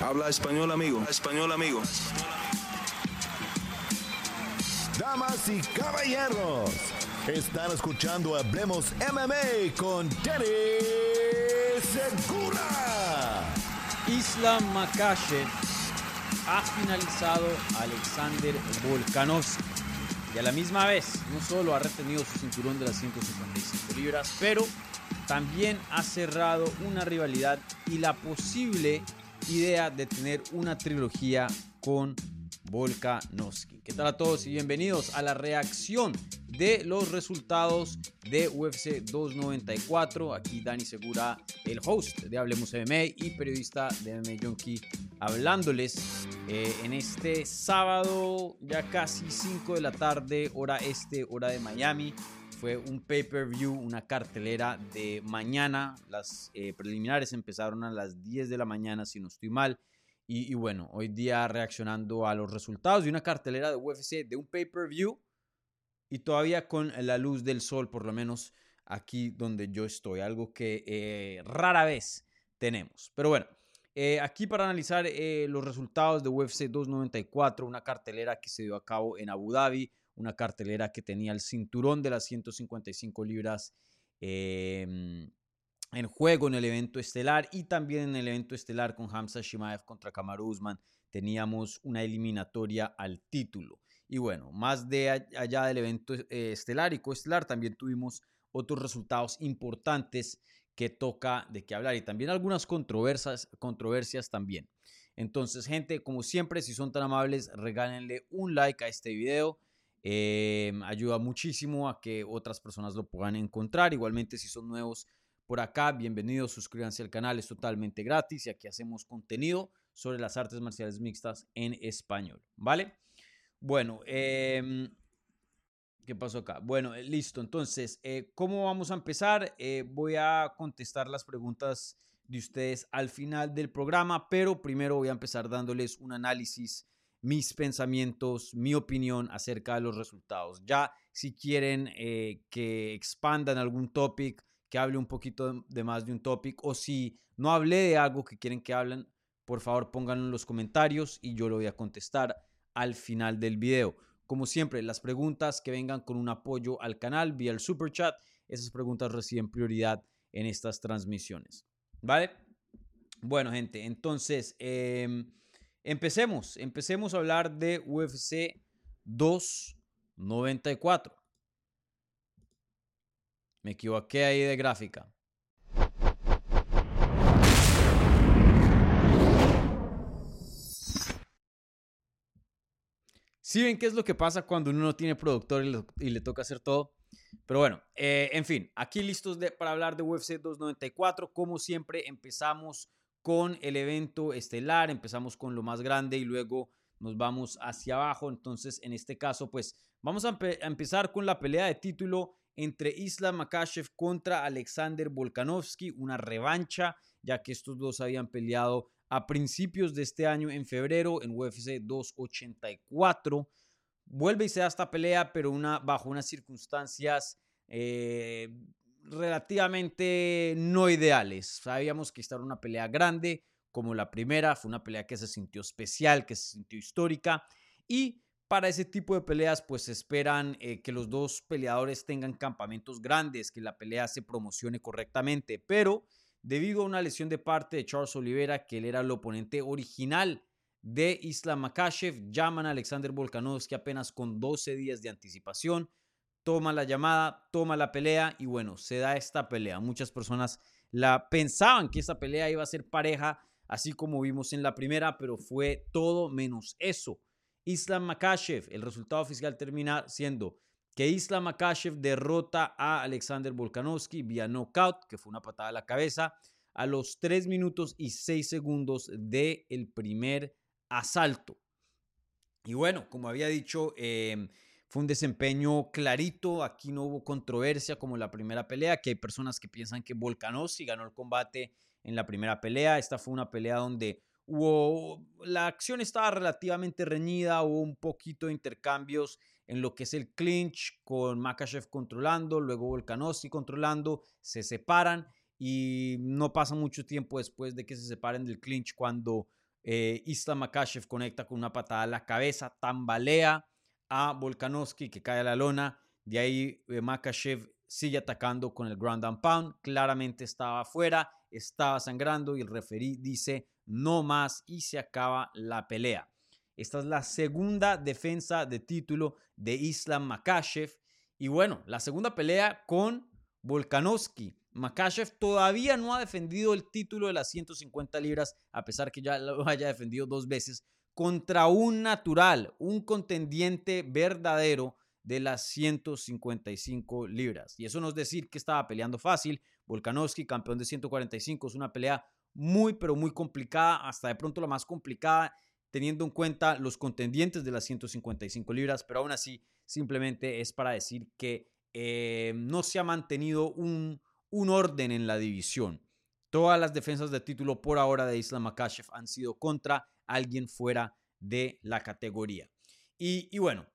Habla español, amigo. Español, amigo. Damas y caballeros, están escuchando Hablemos MMA con Danny Segura. Islam Makashev ha finalizado a Alexander Volkanovski. Y a la misma vez, no solo ha retenido su cinturón de las 155 libras, pero también ha cerrado una rivalidad y la posible idea de tener una trilogía con Volkanovski. ¿Qué tal a todos y bienvenidos a la reacción de los resultados de UFC 294? Aquí Dani Segura, el host de Hablemos MMA y periodista de MMA Junkie, hablándoles eh, en este sábado, ya casi 5 de la tarde, hora este, hora de Miami. Fue un pay-per-view, una cartelera de mañana. Las eh, preliminares empezaron a las 10 de la mañana, si no estoy mal. Y, y, bueno, hoy día reaccionando a los resultados de una cartelera de UFC, de un pay-per-view. Y todavía con la luz del sol, por lo menos aquí donde yo estoy. Algo que eh, rara vez tenemos. Pero bueno, eh, aquí para analizar eh, los resultados de UFC 294, una cartelera que se dio a cabo en Abu Dhabi una cartelera que tenía el cinturón de las 155 libras eh, en juego en el evento estelar y también en el evento estelar con Hamza Shimaev contra Kamaru Usman teníamos una eliminatoria al título. Y bueno, más de allá del evento eh, estelar y coestelar también tuvimos otros resultados importantes que toca de qué hablar y también algunas controversias, controversias también. Entonces, gente, como siempre, si son tan amables, regálenle un like a este video eh, ayuda muchísimo a que otras personas lo puedan encontrar. Igualmente, si son nuevos por acá, bienvenidos, suscríbanse al canal, es totalmente gratis y aquí hacemos contenido sobre las artes marciales mixtas en español, ¿vale? Bueno, eh, ¿qué pasó acá? Bueno, eh, listo, entonces, eh, ¿cómo vamos a empezar? Eh, voy a contestar las preguntas de ustedes al final del programa, pero primero voy a empezar dándoles un análisis mis pensamientos, mi opinión acerca de los resultados. Ya si quieren eh, que expandan algún topic, que hable un poquito de más de un topic, o si no hablé de algo que quieren que hablen, por favor pónganlo en los comentarios y yo lo voy a contestar al final del video. Como siempre, las preguntas que vengan con un apoyo al canal vía el super chat, esas preguntas reciben prioridad en estas transmisiones. ¿Vale? Bueno, gente, entonces... Eh, Empecemos, empecemos a hablar de UFC 294. Me equivoqué ahí de gráfica. ¿Sí ven qué es lo que pasa cuando uno no tiene productor y le, toca hacer todo? Pero bueno, eh, en fin, aquí listos para hablar de UFC 294. Como siempre, empezamos con el evento estelar, empezamos con lo más grande y luego nos vamos hacia abajo. Entonces, en este caso, pues vamos a, empezar con la pelea de título entre Islam Makashev contra Alexander Volkanovski, una revancha, ya que estos dos habían peleado a principios de este año, en febrero, en UFC 284. Vuelve y se da esta pelea, pero una, bajo unas circunstancias eh, relativamente no ideales. Sabíamos que esta era una pelea grande, como la primera, fue una pelea que se sintió especial, que se sintió histórica y para ese tipo de peleas pues esperan eh, que los dos peleadores tengan campamentos grandes, que la pelea se promocione correctamente, pero debido a una lesión de parte de Charles Oliveira, que él era el oponente original de Islam Makashev, llaman a Alexander Volkanovski apenas con 12 días de anticipación toma la llamada, toma la pelea y bueno, se da esta pelea. Muchas personas la pensaban que esta pelea iba a ser pareja, así como vimos en la primera, pero fue todo menos eso. Islam Makashev, el resultado oficial termina siendo que Islam Makashev derrota a Alexander Volkanovski vía knockout, que fue una patada a la cabeza, a los 3 minutos y 6 segundos del el primer asalto. Y bueno, como había dicho, eh, fue un desempeño clarito, aquí no hubo controversia como la primera pelea, que hay personas que piensan que Volkanovski ganó el combate en la primera pelea. Esta fue una pelea donde hubo la acción estaba relativamente reñida, hubo un poquito de intercambios en lo que es el clinch con Makachev controlando, luego Volkanovski controlando, se separan y no pasa mucho tiempo después de que se separen del clinch cuando eh, Islam Makashev conecta con una patada a la cabeza, tambalea a Volkanovski que cae a la lona. De ahí eh, Makashev sigue atacando con el ground and pound. Claramente estaba afuera, estaba sangrando y el referí dice no más y se acaba la pelea. Esta es la segunda defensa de título de Islam Makashev. Y bueno, la segunda pelea con Volkanovski. Makashev todavía no ha defendido el título de las 150 libras, a pesar que ya lo haya defendido dos veces, contra un natural, un contendiente verdadero de las 155 libras. Y eso no es decir que estaba peleando fácil. Volkanovski, campeón de 145, es una pelea muy, pero muy complicada, hasta de pronto la más complicada, teniendo en cuenta los contendientes de las 155 libras, pero aún así simplemente es para decir que eh, no se ha mantenido un, un orden en la división. Todas las defensas de título por ahora de Islam Makashev han sido contra alguien fuera de la categoría. Y, bueno,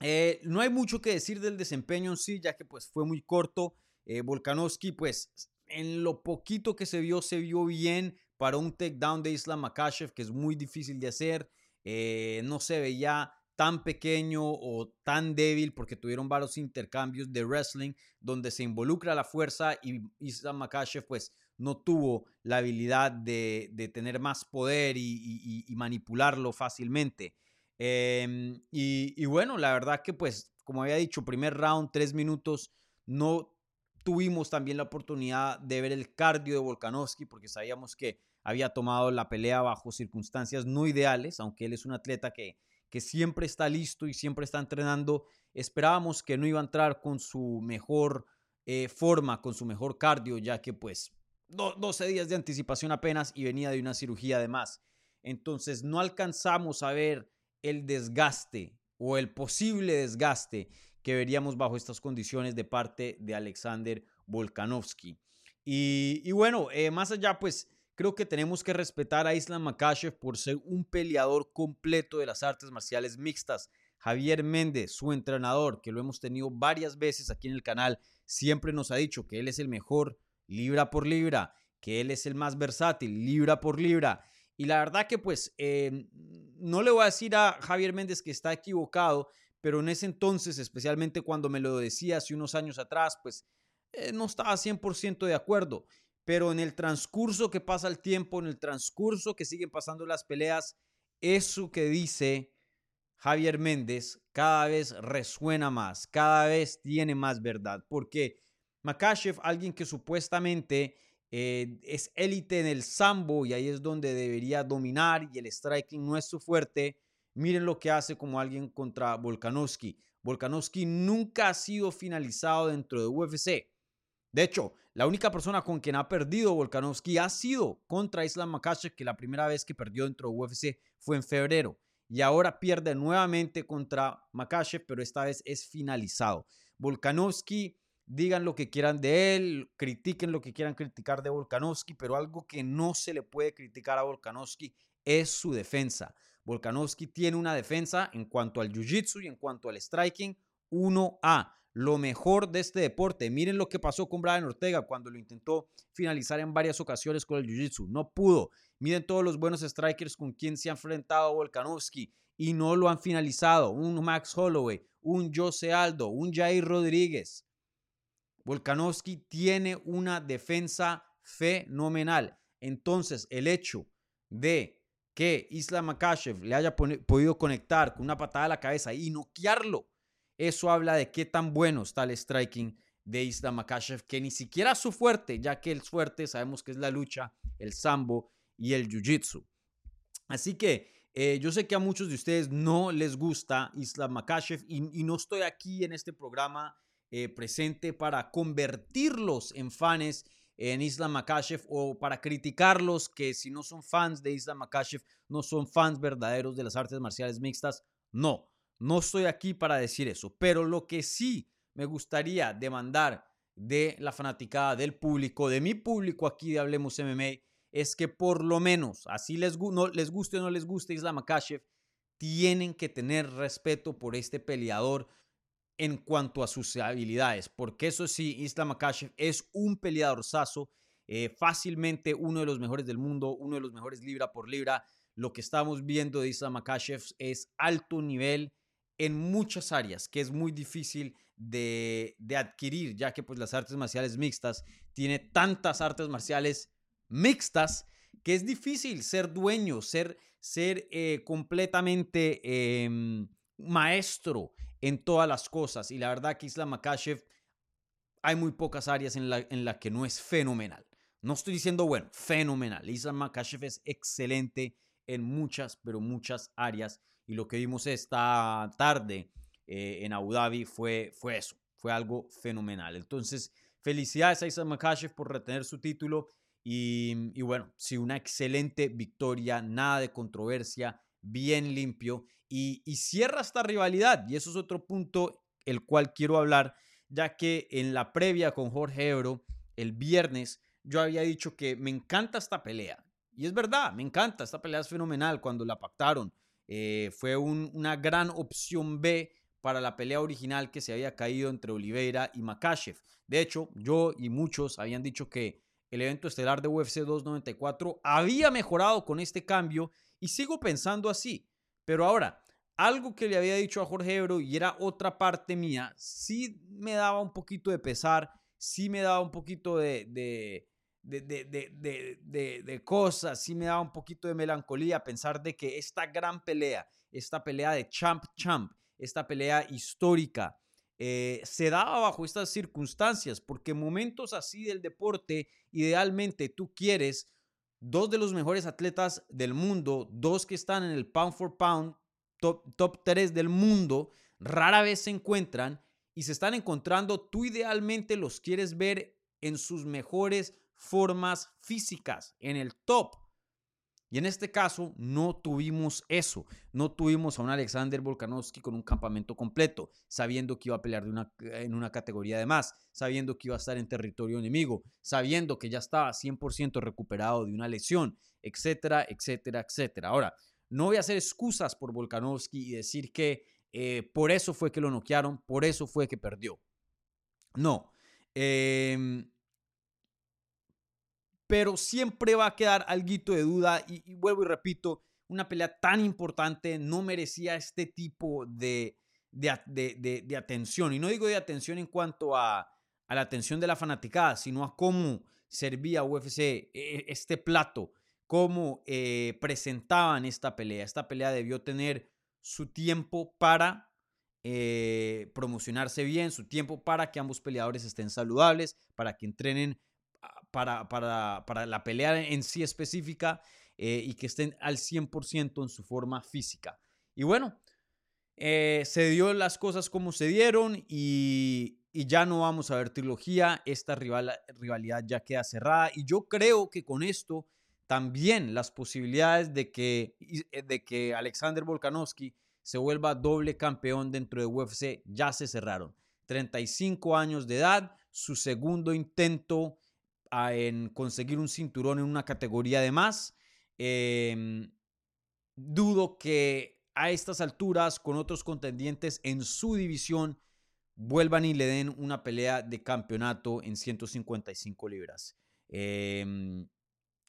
eh, no hay mucho que decir del desempeño en sí, ya que pues fue muy corto. Eh, Volkanovski, pues en lo poquito que se vio, se vio bien para un takedown de Islam Makashev, que es muy difícil de hacer. Eh, no se veía tan pequeño o tan débil porque tuvieron varios intercambios de wrestling donde se involucra la fuerza y Islam Makashev pues no tuvo la habilidad de, tener más poder y, manipularlo fácilmente. Em, y, bueno, la verdad que pues como había dicho, primer round, tres minutos, no tuvimos también la oportunidad de ver el cardio de Volkanovski porque sabíamos que había tomado la pelea bajo circunstancias no ideales, aunque él es un atleta que que siempre está listo y siempre está entrenando. Esperábamos que no iba a entrar con su mejor eh, forma, con su mejor cardio, ya que pues 12 días de anticipación apenas y venía de una cirugía además. Entonces no alcanzamos a ver el desgaste o el posible desgaste que veríamos bajo estas condiciones de parte de Alexander Volkanovski. Y, bueno, eh, más allá pues Creo que tenemos que respetar a Islam Makashev por ser un peleador completo de las artes marciales mixtas. Javier Méndez, su entrenador, que lo hemos tenido varias veces aquí en el canal, siempre nos ha dicho que él es el mejor libra por libra, que él es el más versátil libra por libra. Y la verdad que pues em, no le voy a decir a Javier Méndez que está equivocado, pero en ese entonces, especialmente cuando me lo decía hace unos años atrás, pues eh, no estaba 100% de acuerdo pero en el transcurso que pasa el tiempo, en el transcurso que siguen pasando las peleas, eso que dice Javier Méndez cada vez resuena más, cada vez tiene más verdad, porque Makashev, alguien que supuestamente eh, es élite en el sambo y ahí es donde debería dominar y el striking no es su fuerte, miren lo que hace como alguien contra Volkanovski. Volkanovski nunca ha sido finalizado dentro de UFC. De hecho, la única persona con quien ha perdido Volkanovski ha sido contra Islam Makhachev, que la primera vez que perdió dentro de UFC fue en febrero. Y ahora pierde nuevamente contra Makhachev, pero esta vez es finalizado. Volkanovski, digan lo que quieran de él, critiquen lo que quieran criticar de Volkanovski, pero algo que no se le puede criticar a Volkanovski es su defensa. Volkanovski tiene una defensa en cuanto al jiu-jitsu y en cuanto al striking 1A lo mejor de este deporte. Miren lo que pasó con Brian Ortega cuando lo intentó finalizar en varias ocasiones con el Jiu-Jitsu. No pudo. Miren todos los buenos strikers con quien se ha enfrentado Volkanovski y no lo han finalizado. Un Max Holloway, un Jose Aldo, un Jair Rodríguez. Volkanovski tiene una defensa fenomenal. Entonces, el hecho de que Islam Makashev le haya podido conectar con una patada a la cabeza y noquearlo eso habla de qué tan bueno está el striking de Islam Makashev, que ni siquiera su fuerte, ya que el fuerte sabemos que es la lucha, el sambo y el jiu-jitsu. Así que eh, yo sé que a muchos de ustedes no les gusta Islam Makashev y, no estoy aquí en este programa eh, presente para convertirlos en fans en Islam Makashev o para criticarlos que si no son fans de Islam Makashev no son fans verdaderos de las artes marciales mixtas. No, no estoy aquí para decir eso, pero lo que sí me gustaría demandar de la fanaticada, del público, de mi público aquí de Hablemos MMA, es que por lo menos, así les, no, les guste o no les guste Islam Makashev, tienen que tener respeto por este peleador en cuanto a sus habilidades, porque eso sí, Islam Makashev es un peleador saso eh, fácilmente uno de los mejores del mundo, uno de los mejores libra por libra. Lo que estamos viendo de Islam Makashev es alto nivel en muchas áreas, que es muy difícil de, adquirir, ya que pues las artes marciales mixtas tiene tantas artes marciales mixtas que es difícil ser dueño, ser, ser eh, completamente em, maestro en todas las cosas. Y la verdad que Islam Makashev hay muy pocas áreas en las en la que no es fenomenal. No estoy diciendo, bueno, fenomenal. Islam Makashev es excelente en muchas, pero muchas áreas. Y lo que vimos esta tarde eh, en Abu Dhabi fue, fue eso, fue algo fenomenal. Entonces, felicidades a Islam Makashev por retener su título. Y, bueno, sí, una excelente victoria, nada de controversia, bien limpio. Y cierra esta rivalidad. Y eso es otro punto el cual quiero hablar, ya que en la previa con Jorge Ebro, el viernes, yo había dicho que me encanta esta pelea. Y es verdad, me encanta, esta pelea es fenomenal cuando la pactaron. Eh, fue una gran opción B para la pelea original que se había caído entre Oliveira y Makashev. De hecho, yo y muchos habían dicho que el evento estelar de UFC 294 había mejorado con este cambio y sigo pensando así. Pero ahora, algo que le había dicho a Jorge Ebro y era otra parte mía, sí me daba un poquito de pesar, sí me daba un poquito de, de, de, de, cosas, sí me daba un poquito de melancolía pensar de que esta gran pelea, esta pelea de champ champ, esta pelea histórica, eh, se daba bajo estas circunstancias, porque momentos así del deporte, idealmente tú quieres dos de los mejores atletas del mundo, dos que están en el pound for pound, top, top 3 del mundo, rara vez se encuentran y se están encontrando, tú idealmente los quieres ver en sus mejores formas físicas en el top. Y en este caso no tuvimos eso, no tuvimos a un Alexander Volkanovski con un campamento completo, sabiendo que iba a pelear una, en una categoría de más, sabiendo que iba a estar en territorio enemigo, sabiendo que ya estaba 100% recuperado de una lesión, etcétera, etcétera, etcétera. Ahora, no voy a hacer excusas por Volkanovski y decir que eh, por eso fue que lo noquearon, por eso fue que perdió. No. Eh, pero siempre va a quedar algo de duda y, vuelvo y repito, una pelea tan importante no merecía este tipo de, de, atención. Y no digo de atención en cuanto a, a, la atención de la fanaticada, sino a cómo servía UFC e, e, este plato, cómo eh, presentaban esta pelea. Esta pelea debió tener su tiempo para eh, promocionarse bien, su tiempo para que ambos peleadores estén saludables, para que entrenen para, para, la pelea en sí específica eh, y que estén al 100% en su forma física. Y bueno, eh, se dio las cosas como se dieron y, ya no vamos a ver trilogía. Esta rivalidad ya queda cerrada y yo creo que con esto también las posibilidades de que, eh, de que Alexander Volkanovski se vuelva doble campeón dentro de UFC ya se cerraron. 35 años de edad, su segundo intento en conseguir un cinturón en una categoría de más. Em, dudo que a estas alturas, con otros contendientes en su división, vuelvan y le den una pelea de campeonato en 155 libras. Em,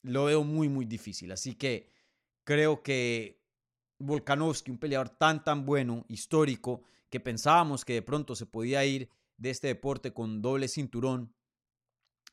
lo veo muy, muy difícil. Así que creo que Volkanovski, un peleador tan, tan bueno, histórico, que pensábamos que de pronto se podía ir de este deporte con doble cinturón,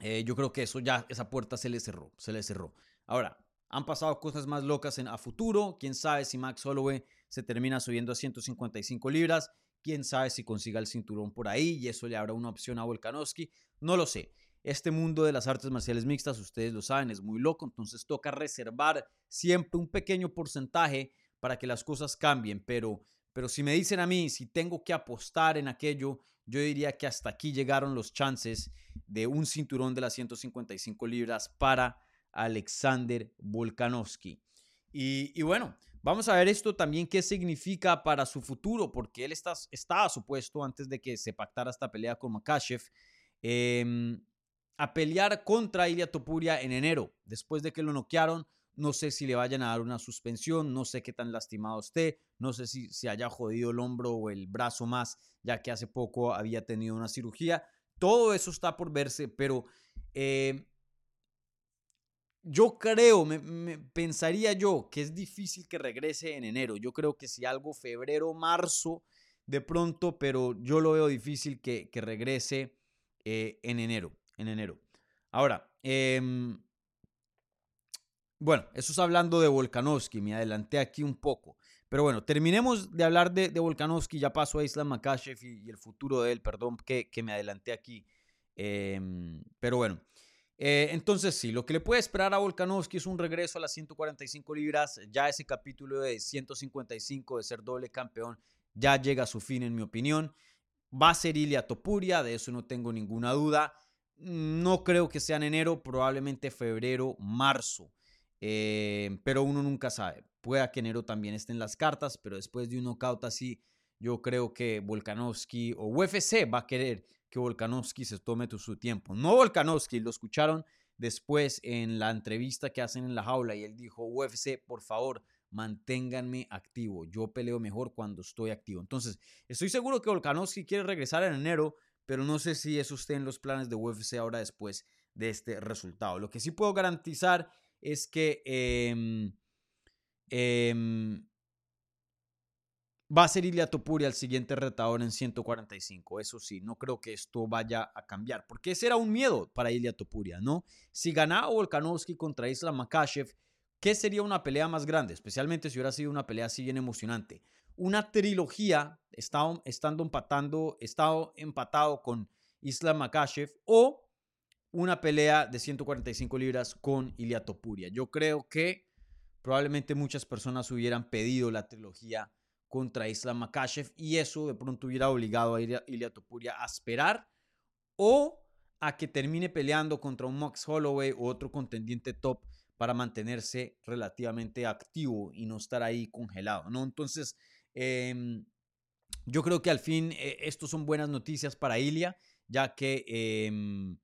eh, yo creo que eso ya, esa puerta se le cerró, se le cerró. Ahora, han pasado cosas más locas en, a futuro. Quién sabe si Max Holloway se termina subiendo a 155 libras. Quién sabe si consiga el cinturón por ahí y eso le habrá una opción a Volkanovski. No lo sé. Este mundo de las artes marciales mixtas, ustedes lo saben, es muy loco. Entonces toca reservar siempre un pequeño porcentaje para que las cosas cambien. Pero, pero si me dicen a mí si tengo que apostar en aquello, yo diría que hasta aquí llegaron los chances de un cinturón de las 155 libras para Alexander Volkanovski. Y, bueno, vamos a ver esto también qué significa para su futuro, porque él está, estaba supuesto antes de que se pactara esta pelea con Makashev em, a pelear contra Ilya Topuria en enero, después de que lo noquearon. No sé si le vayan a dar una suspensión, no sé qué tan lastimado esté, no sé si se haya jodido el hombro o el brazo más, ya que hace poco había tenido una cirugía. Todo eso está por verse, pero eh, yo creo, me, pensaría yo que es difícil que regrese en enero. Yo creo que si algo febrero, marzo, de pronto, pero yo lo veo difícil que, regrese eh, en enero. En enero. Ahora, em, bueno, eso es hablando de Volkanovski. Me adelanté aquí un poco. Pero bueno, terminemos de hablar de, Volkanovski. Ya pasó a Islam Makashev y, el futuro de él. Perdón que, que me adelanté aquí. Em, pero bueno. Eh, entonces sí, lo que le puede esperar a Volkanovski es un regreso a las 145 libras. Ya ese capítulo de 155 de ser doble campeón ya llega a su fin en mi opinión. Va a ser Ilia Topuria, de eso no tengo ninguna duda. No creo que sea en enero, probablemente febrero, marzo. Eh, pero uno nunca sabe. Pueda que enero también esté en las cartas, pero después de un knockout así, yo creo que Volkanovski o UFC va a querer que Volkanovski se tome su tiempo. No Volkanovski, lo escucharon después en la entrevista que hacen en la jaula y él dijo, UFC, por favor, manténganme activo. Yo peleo mejor cuando estoy activo. Entonces, estoy seguro que Volkanovski quiere regresar en enero, pero no sé si eso esté en los planes de UFC ahora después de este resultado. Lo que sí puedo garantizar es que eh, Va a ser Ilia Topuria el siguiente retador en 145. Eso sí, no creo que esto vaya a cambiar. Porque ese era un miedo para Ilia Topuria, ¿no? Si ganaba Volkanovski contra Islam Makashev, ¿qué sería una pelea más grande? Especialmente si hubiera sido una pelea así bien emocionante. Una trilogía, estado, estando empatando, estado empatado con Islam Makashev o una pelea de 145 libras con Ilia Topuria. Yo creo que probablemente muchas personas hubieran pedido la trilogía contra Islam Makashev y eso de pronto hubiera obligado a Ilia Topuria a esperar o a que termine peleando contra un Max Holloway u otro contendiente top para mantenerse relativamente activo y no estar ahí congelado, ¿no? Entonces, em, yo creo que al fin eh, estos son buenas noticias para Ilia, ya que em,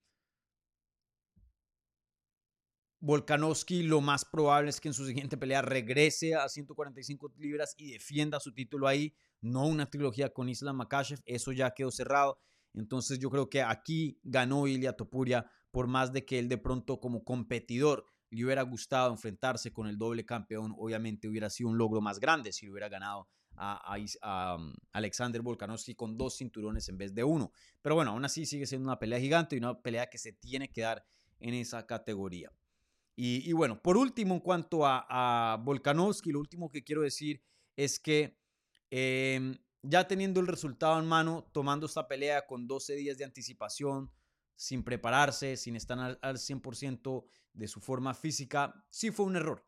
Volkanovski lo más probable es que en su siguiente pelea regrese a 145 libras y defienda su título ahí, no una trilogía con Islam Makashev, eso ya quedó cerrado. Entonces yo creo que aquí ganó Ilia Topuria por más de que él de pronto como competidor le hubiera gustado enfrentarse con el doble campeón, obviamente hubiera sido un logro más grande si hubiera ganado a, um, Alexander Volkanovski con dos cinturones en vez de uno. Pero bueno, aún así sigue siendo una pelea gigante y una pelea que se tiene que dar en esa categoría. Y, bueno, por último, en cuanto a, Volkanovski, lo último que quiero decir es que em, ya teniendo el resultado en mano, tomando esta pelea con 12 días de anticipación, sin prepararse, sin estar al, al 100% de su forma física, sí fue un error.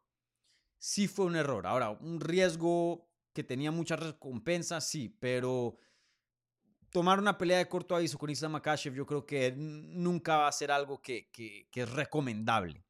Sí fue un error. Ahora, un riesgo que tenía muchas recompensas, sí, pero tomar una pelea de corto aviso con Islam Makashev yo creo que nunca va a ser algo que es recomendable.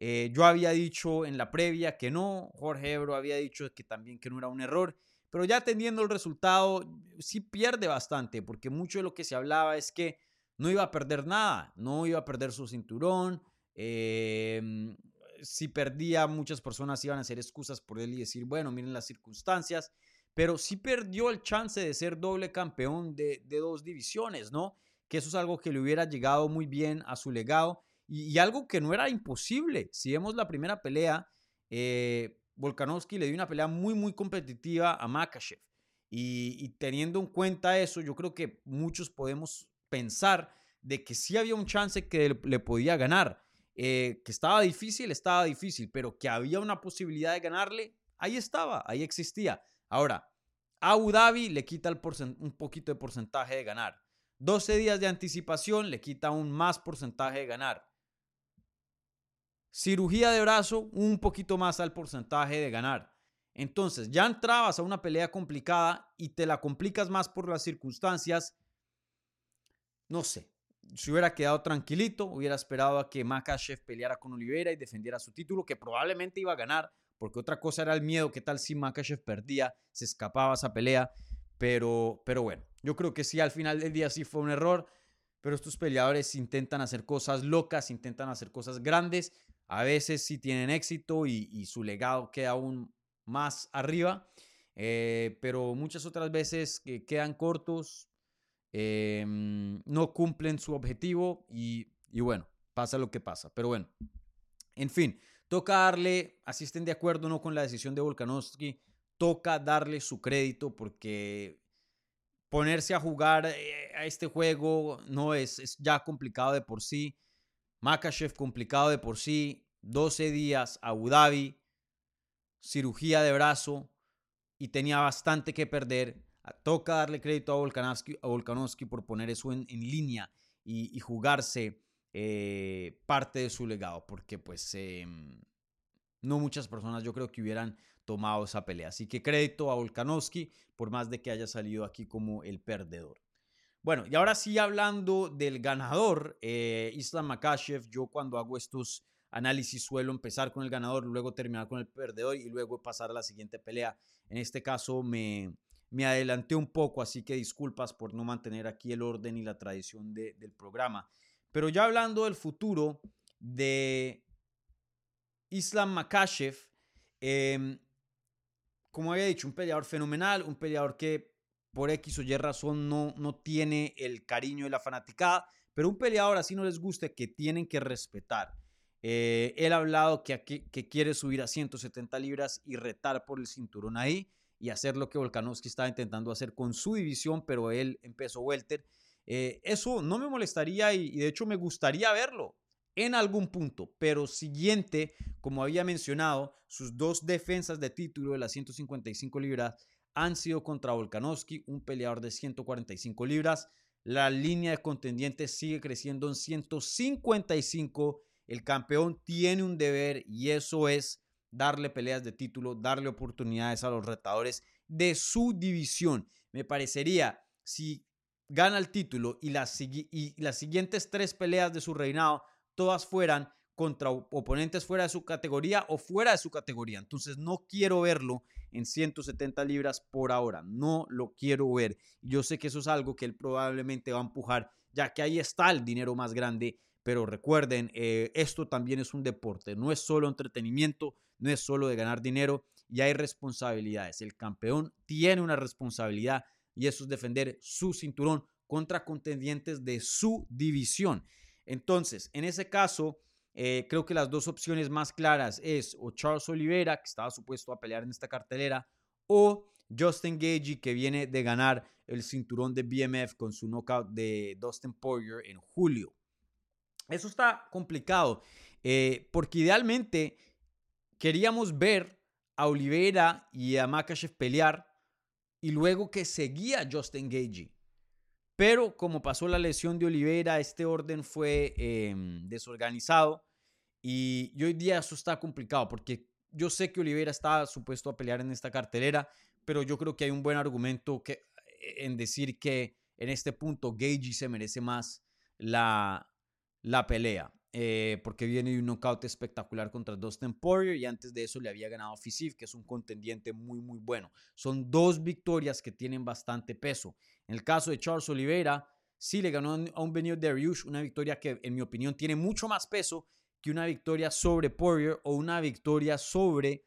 Eh, yo había dicho en la previa que no, Jorge Ebro había dicho que también que no era un error, pero ya teniendo el resultado, sí pierde bastante, porque mucho de lo que se hablaba es que no iba a perder nada, no iba a perder su cinturón, em, si perdía muchas personas iban a hacer excusas por él y decir, bueno, miren las circunstancias, pero sí perdió el chance de ser doble campeón de, de dos divisiones, ¿no? Que eso es algo que le hubiera llegado muy bien a su legado y, algo que no era imposible. Si vemos la primera pelea, eh, Volkanovski le dio una pelea muy, muy competitiva a Makachev. Y, teniendo en cuenta eso, yo creo que muchos podemos pensar de que sí había un chance que le, podía ganar. Eh, que estaba difícil, estaba difícil, pero que había una posibilidad de ganarle, ahí estaba, ahí existía. Ahora, Abu Dhabi le quita un poquito de porcentaje de ganar. 12 días de anticipación le quita un más porcentaje de ganar. Cirugía de brazo, un poquito más al porcentaje de ganar. Entonces, ya entrabas a una pelea complicada y te la complicas más por las circunstancias. No sé, si hubiera quedado tranquilito, hubiera esperado a que Makachev peleara con Oliveira y defendiera su título, que probablemente iba a ganar, porque otra cosa era el miedo, qué tal si Makachev perdía, se escapaba esa pelea, pero, pero bueno, yo creo que sí, al final del día sí fue un error, pero estos peleadores intentan hacer cosas locas, intentan hacer cosas grandes, a veces sí tienen éxito y, su legado queda aún más arriba, eh, pero muchas otras veces quedan cortos, em, no cumplen su objetivo y, bueno, pasa lo que pasa. Pero bueno, En fin, toca darle, así estén de acuerdo o no con la decisión de Volkanovski, toca darle su crédito porque ponerse a jugar eh, a este juego no es, es ya complicado de por sí. Makachev complicado de por sí. 12 días, Abu Dhabi, cirugía de brazo y tenía bastante que perder. Toca darle crédito a Volkanovski, por poner eso en, línea y, jugarse eh, parte de su legado, porque pues em, no muchas personas yo creo que hubieran tomado esa pelea. Así que crédito a Volkanovski por más de que haya salido aquí como el perdedor. Bueno, y ahora sí hablando del ganador, eh, Islam Makashev, yo cuando hago estos análisis suelo empezar con el ganador, luego terminar con el perdedor y luego pasar a la siguiente pelea. En este caso me, me adelanté un poco, así que disculpas por no mantener aquí el orden y la tradición del programa. Pero ya hablando del futuro de Islam Makashev, em, como había dicho, un peleador fenomenal, un peleador que por X o Y razón no, no tiene el cariño de la fanaticada, pero un peleador así no les gusta que tienen que respetar. Eh, él ha hablado que, que quiere subir a 170 libras y retar por el cinturón ahí y hacer lo que Volkanovski estaba intentando hacer con su división, pero él empezó welter. Eh, eso no me molestaría y, de hecho me gustaría verlo en algún punto, pero siguiente, como había mencionado, sus dos defensas de título de las 155 libras han sido contra Volkanovski, un peleador de 145 libras. La línea de contendientes sigue creciendo en 155. El campeón tiene un deber y eso es darle peleas de título, darle oportunidades a los retadores de su división. Me parecería, si gana el título y las, y las siguientes tres peleas de su reinado, todas fueran contra oponentes fuera de su categoría o fuera de su categoría. Entonces no quiero verlo en 170 libras por ahora. No lo quiero ver. Yo sé que eso es algo que él probablemente va a empujar, ya que ahí está el dinero más grande. Pero recuerden, eh, esto también es un deporte, no es solo entretenimiento, no es solo de ganar dinero y hay responsabilidades. El campeón tiene una responsabilidad y eso es defender su cinturón contra contendientes de su división. Entonces, en ese caso, eh, creo que las dos opciones más claras es o Charles Oliveira, que estaba supuesto a pelear en esta cartelera, o Justin Gagey, que viene de ganar el cinturón de BMF con su knockout de Dustin Poirier en julio. Eso está complicado, eh, porque idealmente queríamos ver a Oliveira y a Makachev pelear y luego que seguía Justin Gagey. Pero como pasó la lesión de Oliveira, este orden fue em, desorganizado y, hoy día eso está complicado porque yo sé que Oliveira está supuesto a pelear en esta cartelera, pero yo creo que hay un buen argumento que, en decir que en este punto Gagey se merece más la, la pelea. Eh, porque viene de un knockout espectacular contra Dustin Poirier y antes de eso le había ganado a Fisif, que es un contendiente muy, muy bueno. Son dos victorias que tienen bastante peso. En el caso de Charles Oliveira, sí le ganó a un Benio Dariush, una victoria que en mi opinión tiene mucho más peso que una victoria sobre Poirier o una victoria sobre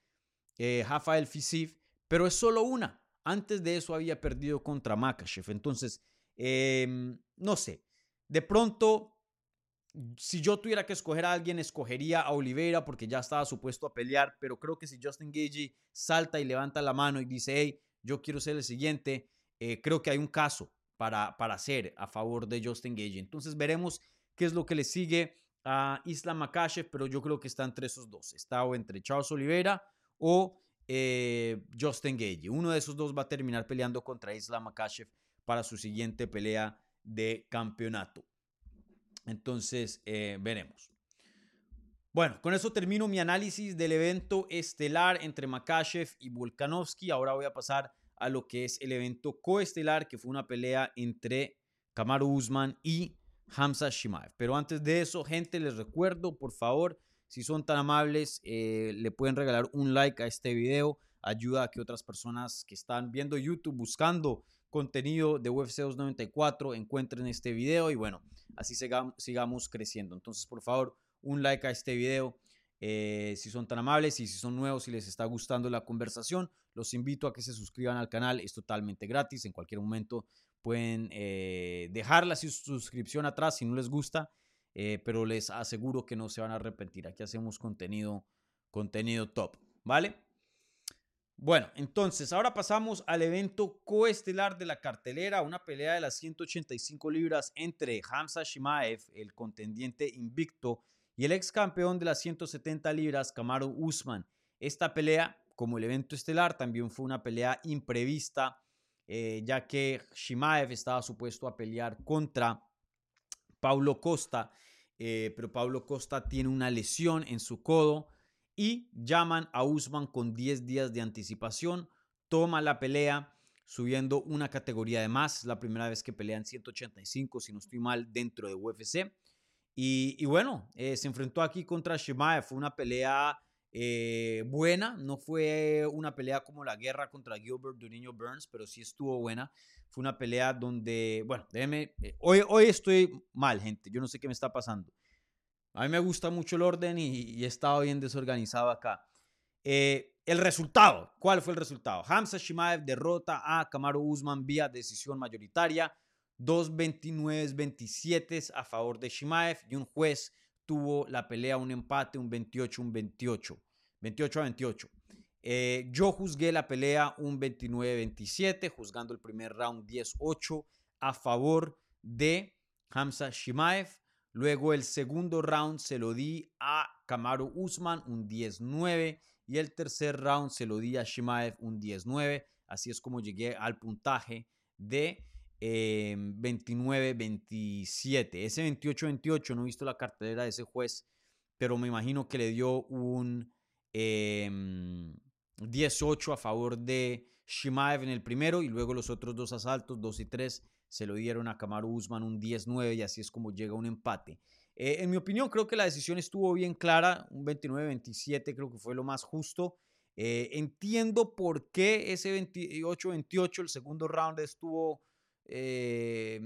eh, Rafael Fisif, pero es solo una. Antes de eso había perdido contra Makachev. Entonces, em, no sé. De pronto si yo tuviera que escoger a alguien, escogería a Oliveira porque ya estaba supuesto a pelear, pero creo que si Justin Gagey salta y levanta la mano y dice, hey, yo quiero ser el siguiente, eh, creo que hay un caso para, para hacer a favor de Justin Gagey. Entonces veremos qué es lo que le sigue a Islam Makashev, pero yo creo que está entre esos dos. Está o entre Charles Oliveira o eh, Justin Gagey. Uno de esos dos va a terminar peleando contra Islam Makashev para su siguiente pelea de campeonato. Entonces, eh, veremos. Bueno, con eso termino mi análisis del evento estelar entre Makachev y Volkanovski. Ahora voy a pasar a lo que es el evento coestelar, que fue una pelea entre Kamaru Usman y Hamza Shimaev. Pero antes de eso, gente, les recuerdo, por favor, si son tan amables, eh, le pueden regalar un like a este video. Ayuda a que otras personas que están viendo YouTube buscando contenido de UFC 294 encuentren este video y bueno, así sigamos, creciendo. Entonces, por favor, un like a este video. Eh, si son tan amables y si son nuevos y les está gustando la conversación, los invito a que se suscriban al canal. Es totalmente gratis. En cualquier momento pueden eh, dejar la suscripción atrás si no les gusta. eh, pero les aseguro que no se van a arrepentir. Aquí hacemos contenido, contenido top, ¿vale? Bueno, entonces ahora pasamos al evento coestelar de la cartelera, una pelea de las 185 libras entre Hamza Shimaev, el contendiente invicto, y el ex campeón de las 170 libras, Kamaru Usman. Esta pelea, como el evento estelar, también fue una pelea imprevista, eh, ya que Shimaev estaba supuesto a pelear contra Paulo Costa, eh, pero Paulo Costa tiene una lesión en su codo y llaman a Usman con 10 días de anticipación, toma la pelea subiendo una categoría de más, es la primera vez que pelea en 185, si no estoy mal, dentro de UFC. Y, bueno, eh, se enfrentó aquí contra Shimaev, fue una pelea eh, buena, no fue una pelea como la guerra contra Gilbert Duriño Burns, pero sí estuvo buena. Fue una pelea donde, bueno, déjeme, eh, hoy, hoy estoy mal, gente, yo no sé qué me está pasando. A mí me gusta mucho el orden y, he estado bien desorganizado acá. Eh, el resultado, ¿cuál fue el resultado? Hamza Shimaev derrota a Kamaru Usman vía decisión mayoritaria, 2-29-27 a favor de Shimaev y un juez tuvo la pelea un empate, un 28, un 28, 28 a 28. Eh, yo juzgué la pelea un 29-27, juzgando el primer round 10-8 a favor de Hamza Shimaev. Luego el segundo round se lo di a Kamaru Usman, un 10-9. Y el tercer round se lo di a Shimaev, un 10-9. Así es como llegué al puntaje de 29-27. Eh, ese 28-28 no he visto la cartelera de ese juez, pero me imagino que le dio un 18 em, a favor de Shimaev en el primero y luego los otros dos asaltos, 2 y 3, se lo dieron a Kamaru Usman un 10-9 y así es como llega un empate. Eh, en mi opinión, creo que la decisión estuvo bien clara, un 29-27 creo que fue lo más justo. Eh, entiendo por qué ese 28-28, el segundo round estuvo eh,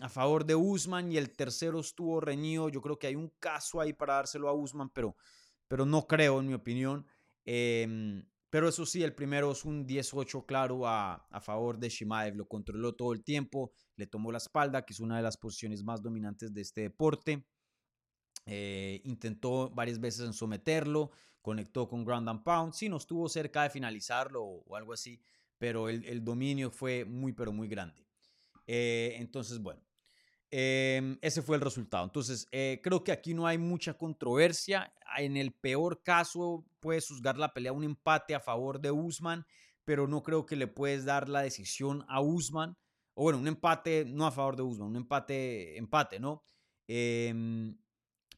a favor de Usman y el tercero estuvo reñido. Yo creo que hay un caso ahí para dárselo a Usman, pero, pero no creo, en mi opinión. Em, pero eso sí, el primero es un 18 claro a, favor de Shimaev. Lo controló todo el tiempo, le tomó la espalda, que es una de las posiciones más dominantes de este deporte. Eh, intentó varias veces en someterlo, conectó con ground and pound. Sí, no estuvo cerca de finalizarlo o, algo así, pero el, dominio fue muy, pero muy grande. Eh, entonces, bueno, Em, ese fue el resultado. Entonces, eh, creo que aquí no hay mucha controversia. En el peor caso, puedes juzgar la pelea un empate a favor de Usman, pero no creo que le puedes dar la decisión a Usman. O bueno, un empate no a favor de Usman, un empate, empate, ¿no? Em,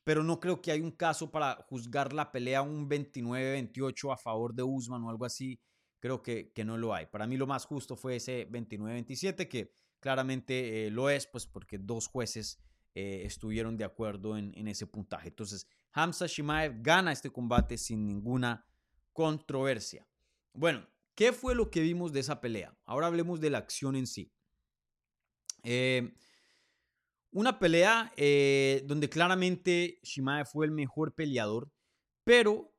pero no creo que hay un caso para juzgar la pelea un 29-28 a favor de Usman o algo así. Creo que, que no lo hay. Para mí lo más justo fue ese 29-27 que claramente eh, lo es, pues porque dos jueces eh, estuvieron de acuerdo en, ese puntaje. Entonces, Hamza Shimaev gana este combate sin ninguna controversia. Bueno, ¿qué fue lo que vimos de esa pelea? Ahora hablemos de la acción en sí. Eh, una pelea donde claramente Shimaev fue el mejor peleador, pero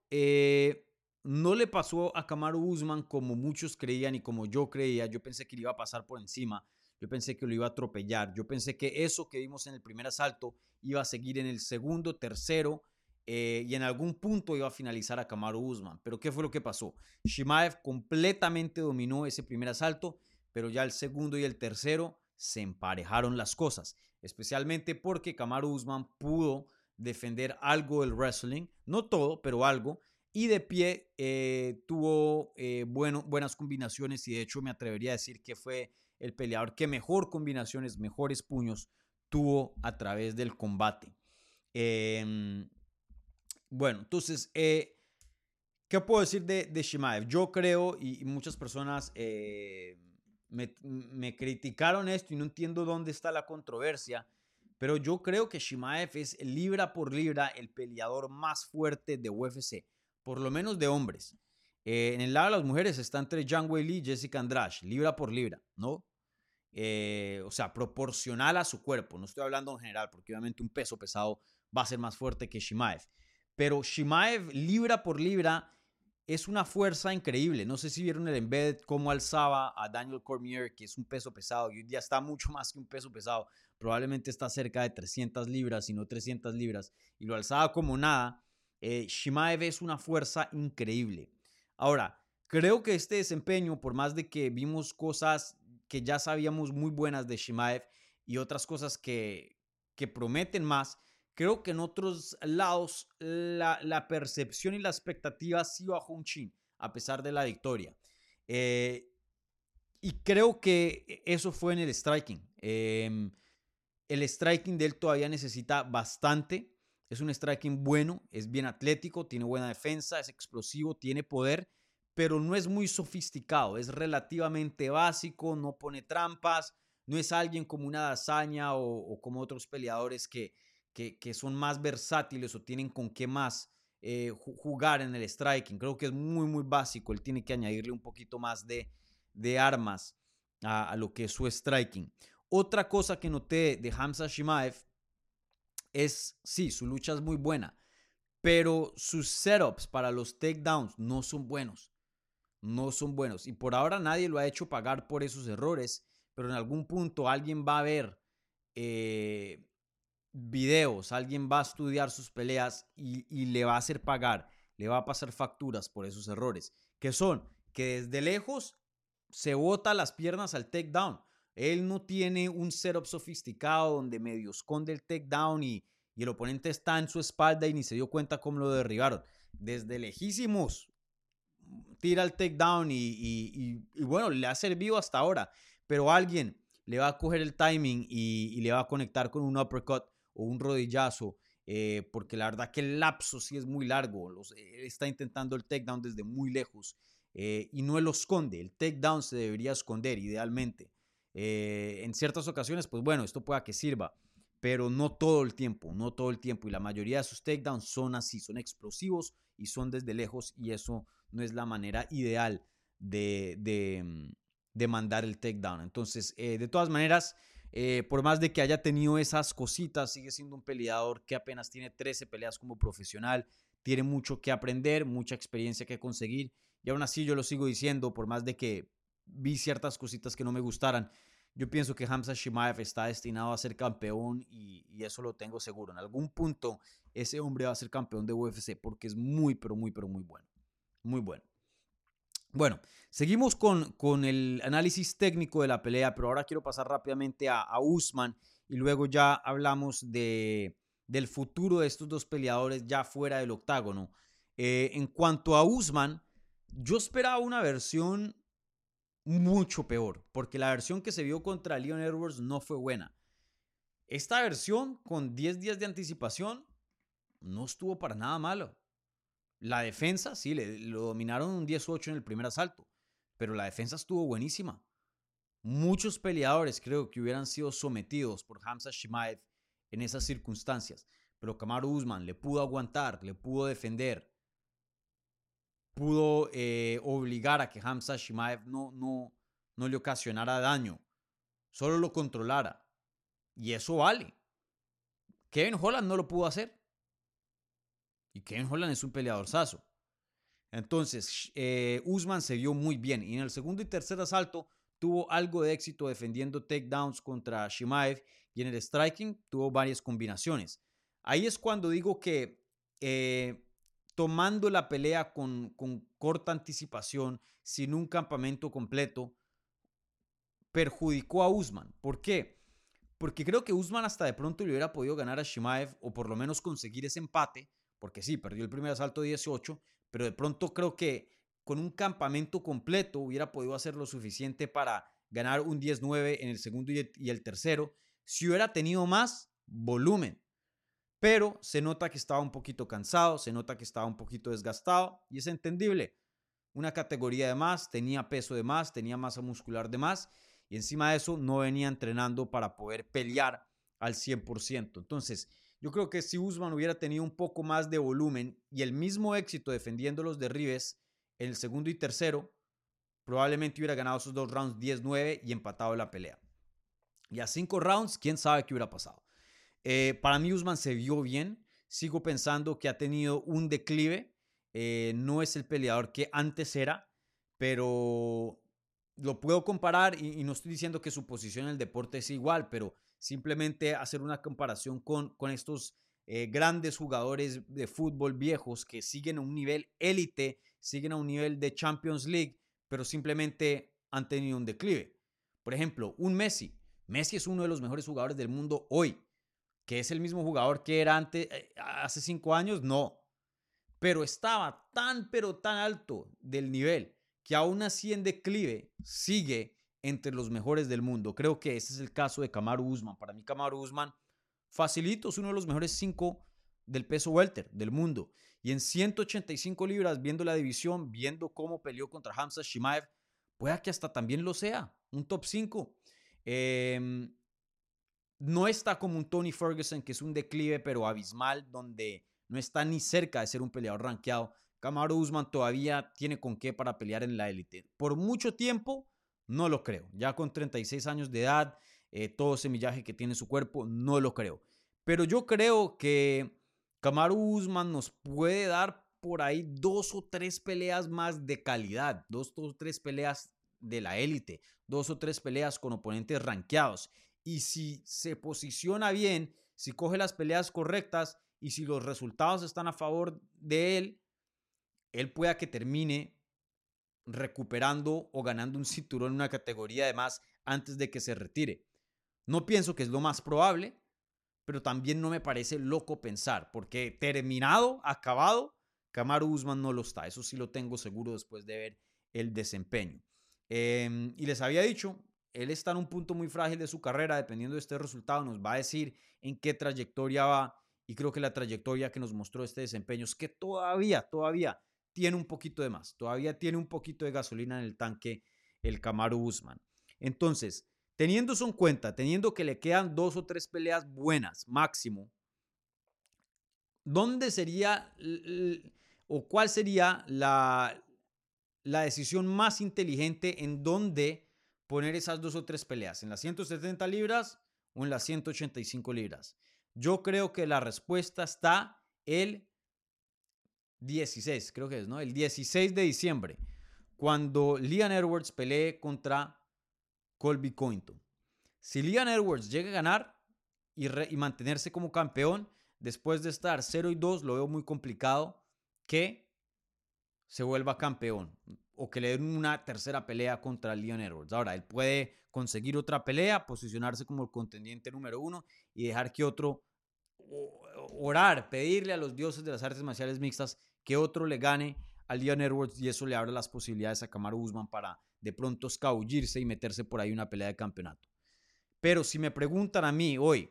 no le pasó a Kamaru Usman como muchos creían y como yo creía. Yo pensé que le iba a pasar por encima. Yo pensé que lo iba a atropellar. Yo pensé que eso que vimos en el primer asalto iba a seguir en el segundo, tercero eh, y en algún punto iba a finalizar a Kamaru Usman. Pero ¿qué fue lo que pasó? Shimaev completamente dominó ese primer asalto, pero ya el segundo y el tercero se emparejaron las cosas. Especialmente porque Kamaru Usman pudo defender algo del wrestling, no todo, pero algo. Y de pie eh, tuvo eh, bueno, buenas combinaciones y de hecho me atrevería a decir que fue el peleador que mejor combinaciones, mejores puños tuvo a través del combate. Em, bueno, entonces, eh, ¿qué puedo decir de, Shimaev? Yo creo, y, muchas personas eh, me, criticaron esto y no entiendo dónde está la controversia, pero yo creo que Shimaev es libra por libra el peleador más fuerte de UFC, por lo menos de hombres. Eh, en el lado de las mujeres está entre Zhang Weili y Jessica Andrade, libra por libra, ¿no? Eh, o sea, proporcional a su cuerpo. No estoy hablando en general, porque obviamente un peso pesado va a ser más fuerte que Shimaev. Pero Shimaev, libra por libra, es una fuerza increíble. No sé si vieron el embed, cómo alzaba a Daniel Cormier, que es un peso pesado, y hoy día está mucho más que un peso pesado. Probablemente está cerca de 300 libras, si no 300 libras, y lo alzaba como nada. Eh, Shimaev es una fuerza increíble. Ahora, creo que este desempeño, por más de que vimos cosas que ya sabíamos muy buenas de Shimaev y otras cosas que, que prometen más, Creo que en otros lados la, percepción y la expectativa sí bajó un chin, a pesar de la victoria. Eh, y creo que eso fue en el striking. Em, el striking de él todavía necesita bastante. Es un striking bueno, es bien atlético, tiene buena defensa, es explosivo, tiene poder, pero no es muy sofisticado. Es relativamente básico, no pone trampas, no es alguien como una hazaña o como otros peleadores que, que, son más versátiles o tienen con qué más eh, jugar en el striking. Creo que es muy, muy básico. Él tiene que añadirle un poquito más de, de armas a, lo que es su striking. Otra cosa que noté de Hamza Shimaev es, sí, su lucha es muy buena, pero sus setups para los takedowns no son buenos. No son buenos. Y por ahora nadie lo ha hecho pagar por esos errores, pero en algún punto alguien va a ver eh, videos, alguien va a estudiar sus peleas y, le va a hacer pagar, le va a pasar facturas por esos errores, que son que desde lejos se bota las piernas al takedown. Él no tiene un setup sofisticado donde medio esconde el takedown y, y el oponente está en su espalda y ni se dio cuenta cómo lo derribaron. Desde lejísimos tira el takedown y, y, y, bueno, le ha servido hasta ahora. Pero alguien le va a coger el timing y, le va a conectar con un uppercut o un rodillazo, eh, porque la verdad que el lapso sí es muy largo. Los, él está intentando el takedown desde muy lejos eh, y no lo esconde. El takedown se debería esconder idealmente. Eh, en ciertas ocasiones, pues bueno, esto pueda que sirva, pero no todo el tiempo, no todo el tiempo. Y la mayoría de sus takedowns son así, son explosivos y son desde lejos y eso no es la manera ideal de, de, mm, de mandar el takedown. Entonces, de todas maneras, eh, por más de que haya tenido esas cositas, sigue siendo un peleador que apenas tiene 13 peleas como profesional, tiene mucho que aprender, mucha experiencia que conseguir. Y aún así yo lo sigo diciendo, por más de que vi ciertas cositas que no me gustaran, yo pienso que Hamza Shimaev está destinado a ser campeón y, y, eso lo tengo seguro. En algún punto ese hombre va a ser campeón de UFC porque es muy, pero muy, pero muy bueno. Muy bueno. Bueno, seguimos con, con, el análisis técnico de la pelea, pero ahora quiero pasar rápidamente a, Usman y luego ya hablamos de, del futuro de estos dos peleadores ya fuera del octágono. Eh, en cuanto a Usman, yo esperaba una versión mucho peor, porque la versión que se vio contra Leon Edwards no fue buena. Esta versión, con 10 días de anticipación, no estuvo para nada malo. La defensa, sí, le, lo dominaron un 10-8 en el primer asalto, pero la defensa estuvo buenísima. Muchos peleadores creo que hubieran sido sometidos por Hamza Shimaev en esas circunstancias, pero Kamaru Usman le pudo aguantar, le pudo defender, pudo eh, obligar a que Hamza Shimaev no, no, no le ocasionara daño, solo lo controlara. Y eso vale. Kevin Holland no lo pudo hacer. Y Kevin Holland es un peleador saso. Entonces, eh, Usman se vio muy bien. Y en el segundo y tercer asalto tuvo algo de éxito defendiendo takedowns contra Shimaev. Y en el striking tuvo varias combinaciones. Ahí es cuando digo que eh, tomando la pelea con, con corta anticipación, sin un campamento completo, perjudicó a Usman. ¿Por qué? Porque creo que Usman hasta de pronto le hubiera podido ganar a Shimaev o por lo menos conseguir ese empate porque sí, perdió el primer asalto 18, pero de pronto creo que con un campamento completo hubiera podido hacer lo suficiente para ganar un 10-9 en el segundo y el tercero, si hubiera tenido más volumen. Pero se nota que estaba un poquito cansado, se nota que estaba un poquito desgastado y es entendible. Una categoría de más, tenía peso de más, tenía masa muscular de más y encima de eso no venía entrenando para poder pelear al 100%. Entonces, yo creo que si Usman hubiera tenido un poco más de volumen y el mismo éxito defendiendo los derribes en el segundo y tercero, probablemente hubiera ganado esos dos rounds 10-9 y empatado la pelea. Y a cinco rounds, quién sabe qué hubiera pasado. Eh, para mí Usman se vio bien. Sigo pensando que ha tenido un declive. eh, no es el peleador que antes era, pero lo puedo comparar y, no estoy diciendo que su posición en el deporte es igual, pero simplemente hacer una comparación con, con estos eh, grandes jugadores de fútbol viejos que siguen a un nivel élite, siguen a un nivel de Champions League, pero simplemente han tenido un declive. Por ejemplo, un Messi. Messi es uno de los mejores jugadores del mundo hoy. ¿Que es el mismo jugador que era antes, eh, hace cinco años? No. Pero estaba tan, pero tan alto del nivel que aún así en declive sigue entre los mejores del mundo. Creo que ese es el caso de Kamaru Usman. Para mí, Kamaru Usman, facilito, es uno de los mejores cinco del peso welter del mundo. Y en 185 libras, viendo la división, viendo cómo peleó contra Hamza Shimaev, pueda que hasta también lo sea, un top 5. Em, no está como un Tony Ferguson, que es un declive, pero abismal, donde no está ni cerca de ser un peleador rankeado. Kamaru Usman todavía tiene con qué para pelear en la élite. Por mucho tiempo, no lo creo. Ya con 36 años de edad, eh, todo ese millaje que tiene su cuerpo, no lo creo. Pero yo creo que Kamaru Usman nos puede dar por ahí dos o tres peleas más de calidad, dos o tres peleas de la élite, dos o tres peleas con oponentes rankeados. Y si se posiciona bien, si coge las peleas correctas y si los resultados están a favor de él, él pueda que termine recuperando o ganando un cinturón en una categoría de más antes de que se retire. No pienso que es lo más probable, pero también no me parece loco pensar, porque terminado, acabado, Kamaru Usman no lo está. Eso sí lo tengo seguro después de ver el desempeño. Em, y les había dicho, él está en un punto muy frágil de su carrera, dependiendo de este resultado, nos va a decir en qué trayectoria va. Y creo que la trayectoria que nos mostró este desempeño es que todavía, todavía tiene un poquito de más, todavía tiene un poquito de gasolina en el tanque el Camaro Usman. Entonces, teniendo eso en cuenta, teniendo que le quedan dos o tres peleas buenas, máximo, ¿dónde sería o cuál sería la, la decisión más inteligente en dónde poner esas dos o tres peleas? ¿En las 170 libras o en las 185 libras? Yo creo que la respuesta está el 16, creo que es, ¿no? El 16 de diciembre, cuando Leon Edwards pelee contra Colby Cointon. Si Leon Edwards llega a ganar y, y, mantenerse como campeón, después de estar 0 y 2, lo veo muy complicado que se vuelva campeón o que le den una tercera pelea contra Leon Edwards. Ahora, él puede conseguir otra pelea, posicionarse como el contendiente número uno y dejar que otro orar, pedirle a los dioses de las artes marciales mixtas que otro le gane a Leon Edwards y eso le abre las posibilidades a Kamaru Usman para de pronto escabullirse y meterse por ahí una pelea de campeonato. Pero si me preguntan a mí hoy,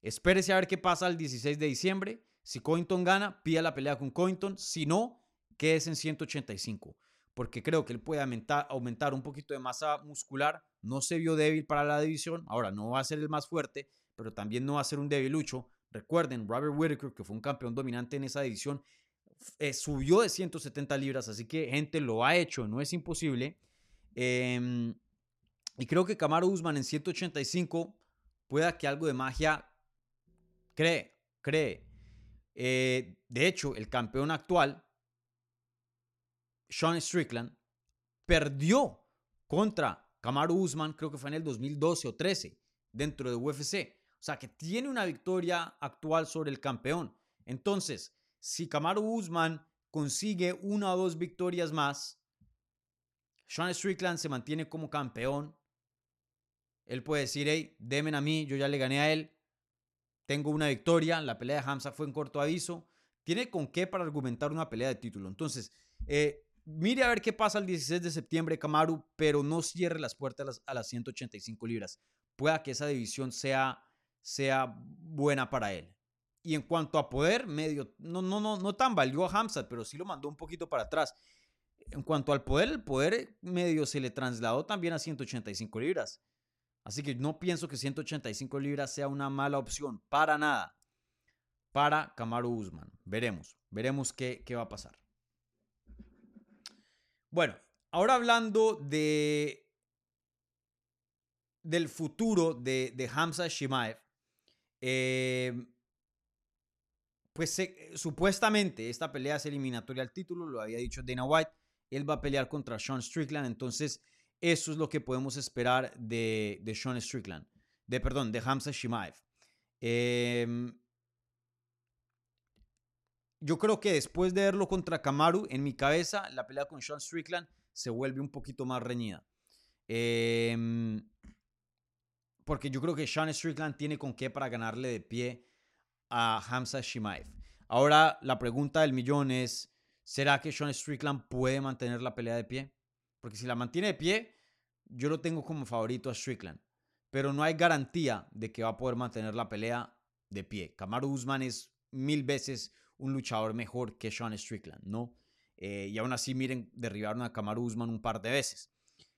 espérese a ver qué pasa el 16 de diciembre. Si Cointon gana, pida la pelea con Cointon. Si no, quédese en 185. Porque creo que él puede aumentar, aumentar un poquito de masa muscular. No se vio débil para la división. Ahora, no va a ser el más fuerte, pero también no va a ser un debilucho. Recuerden, Robert Whittaker, que fue un campeón dominante en esa división, eh, subió de 170 libras, así que gente lo ha hecho, no es imposible. Em, y creo que Camaro Usman en 185 pueda que algo de magia cree, cree. Eh, de hecho, el campeón actual, Sean Strickland, perdió contra Camaro Usman, creo que fue en el 2012 o 13, dentro de UFC. O sea, que tiene una victoria actual sobre el campeón. Entonces, si Kamaru Usman consigue una o dos victorias más, Sean Strickland se mantiene como campeón. Él puede decir, hey, demen a mí, yo ya le gané a él. Tengo una victoria, la pelea de Hamza fue en corto aviso. Tiene con qué para argumentar una pelea de título. Entonces, eh, mire a ver qué pasa el 16 de septiembre, Kamaru, pero no cierre las puertas a las, a las 185 libras. Pueda que esa división sea, sea buena para él. Y en cuanto a poder, medio, no, no, no, no tan valió a Hamzat, pero sí lo mandó un poquito para atrás. En cuanto al poder, el poder medio se le trasladó también a 185 libras. Así que no pienso que 185 libras sea una mala opción, para nada, para Kamaru Usman. Veremos, veremos qué, qué va a pasar. Bueno, ahora hablando de del futuro de, de Hamza Shimaev, eh, pues supuestamente esta pelea es eliminatoria al título, lo había dicho Dana White, él va a pelear contra Sean Strickland, entonces eso es lo que podemos esperar de, de Sean Strickland, de perdón, de Hamza Shimaev. Em, yo creo que después de verlo contra Kamaru, en mi cabeza, la pelea con Sean Strickland se vuelve un poquito más reñida. Em, porque yo creo que Sean Strickland tiene con qué para ganarle de pie a Hamza Shimaev. Ahora la pregunta del millón es, ¿será que Sean Strickland puede mantener la pelea de pie? Porque si la mantiene de pie, yo lo tengo como favorito a Strickland. Pero no hay garantía de que va a poder mantener la pelea de pie. Kamaru Usman es mil veces un luchador mejor que Sean Strickland, ¿no? Eh, y aún así, miren, derribaron a Kamaru Usman un par de veces.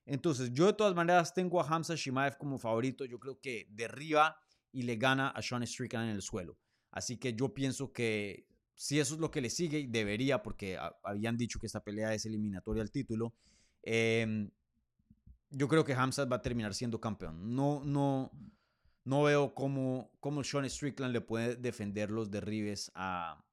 Entonces, yo de todas maneras tengo a Hamza Shimaev como favorito. Yo creo que derriba y le gana a Sean Strickland en el suelo. Así que yo pienso que si eso es lo que le sigue, debería, porque habían dicho que esta pelea es eliminatoria al título, em, yo creo que Hamza va a terminar siendo campeón. No, no, no veo cómo, cómo Sean Strickland le puede defender los derribes a,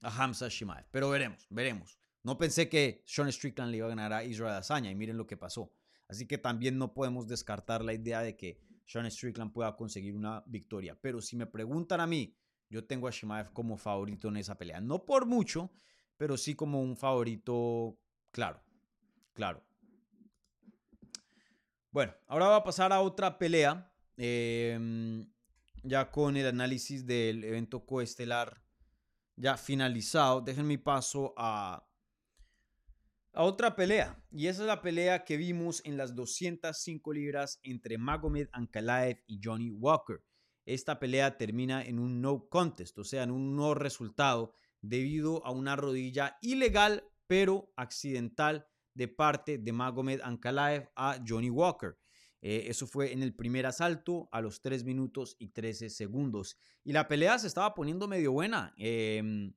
a Hamza Shimaev. Pero veremos, veremos. No pensé que Sean Strickland le iba a ganar a Israel Azaña y miren lo que pasó. Así que también no podemos descartar la idea de que Sean Strickland pueda conseguir una victoria. Pero si me preguntan a mí, yo tengo a Shimaev como favorito en esa pelea. No por mucho, pero sí como un favorito claro. Claro. Bueno, ahora va a pasar a otra pelea. Em, ya con el análisis del evento coestelar ya finalizado. Dejen paso a a otra pelea. Y esa es la pelea que vimos en las 205 libras entre Magomed Ankalaev y Johnny Walker. Esta pelea termina en un no contest, o sea, en un no resultado, debido a una rodilla ilegal pero accidental de parte de Magomed Ankalaev a Johnny Walker. Eh, eso fue en el primer asalto a los 3 minutos y 13 segundos. Y la pelea se estaba poniendo medio buena. Eh,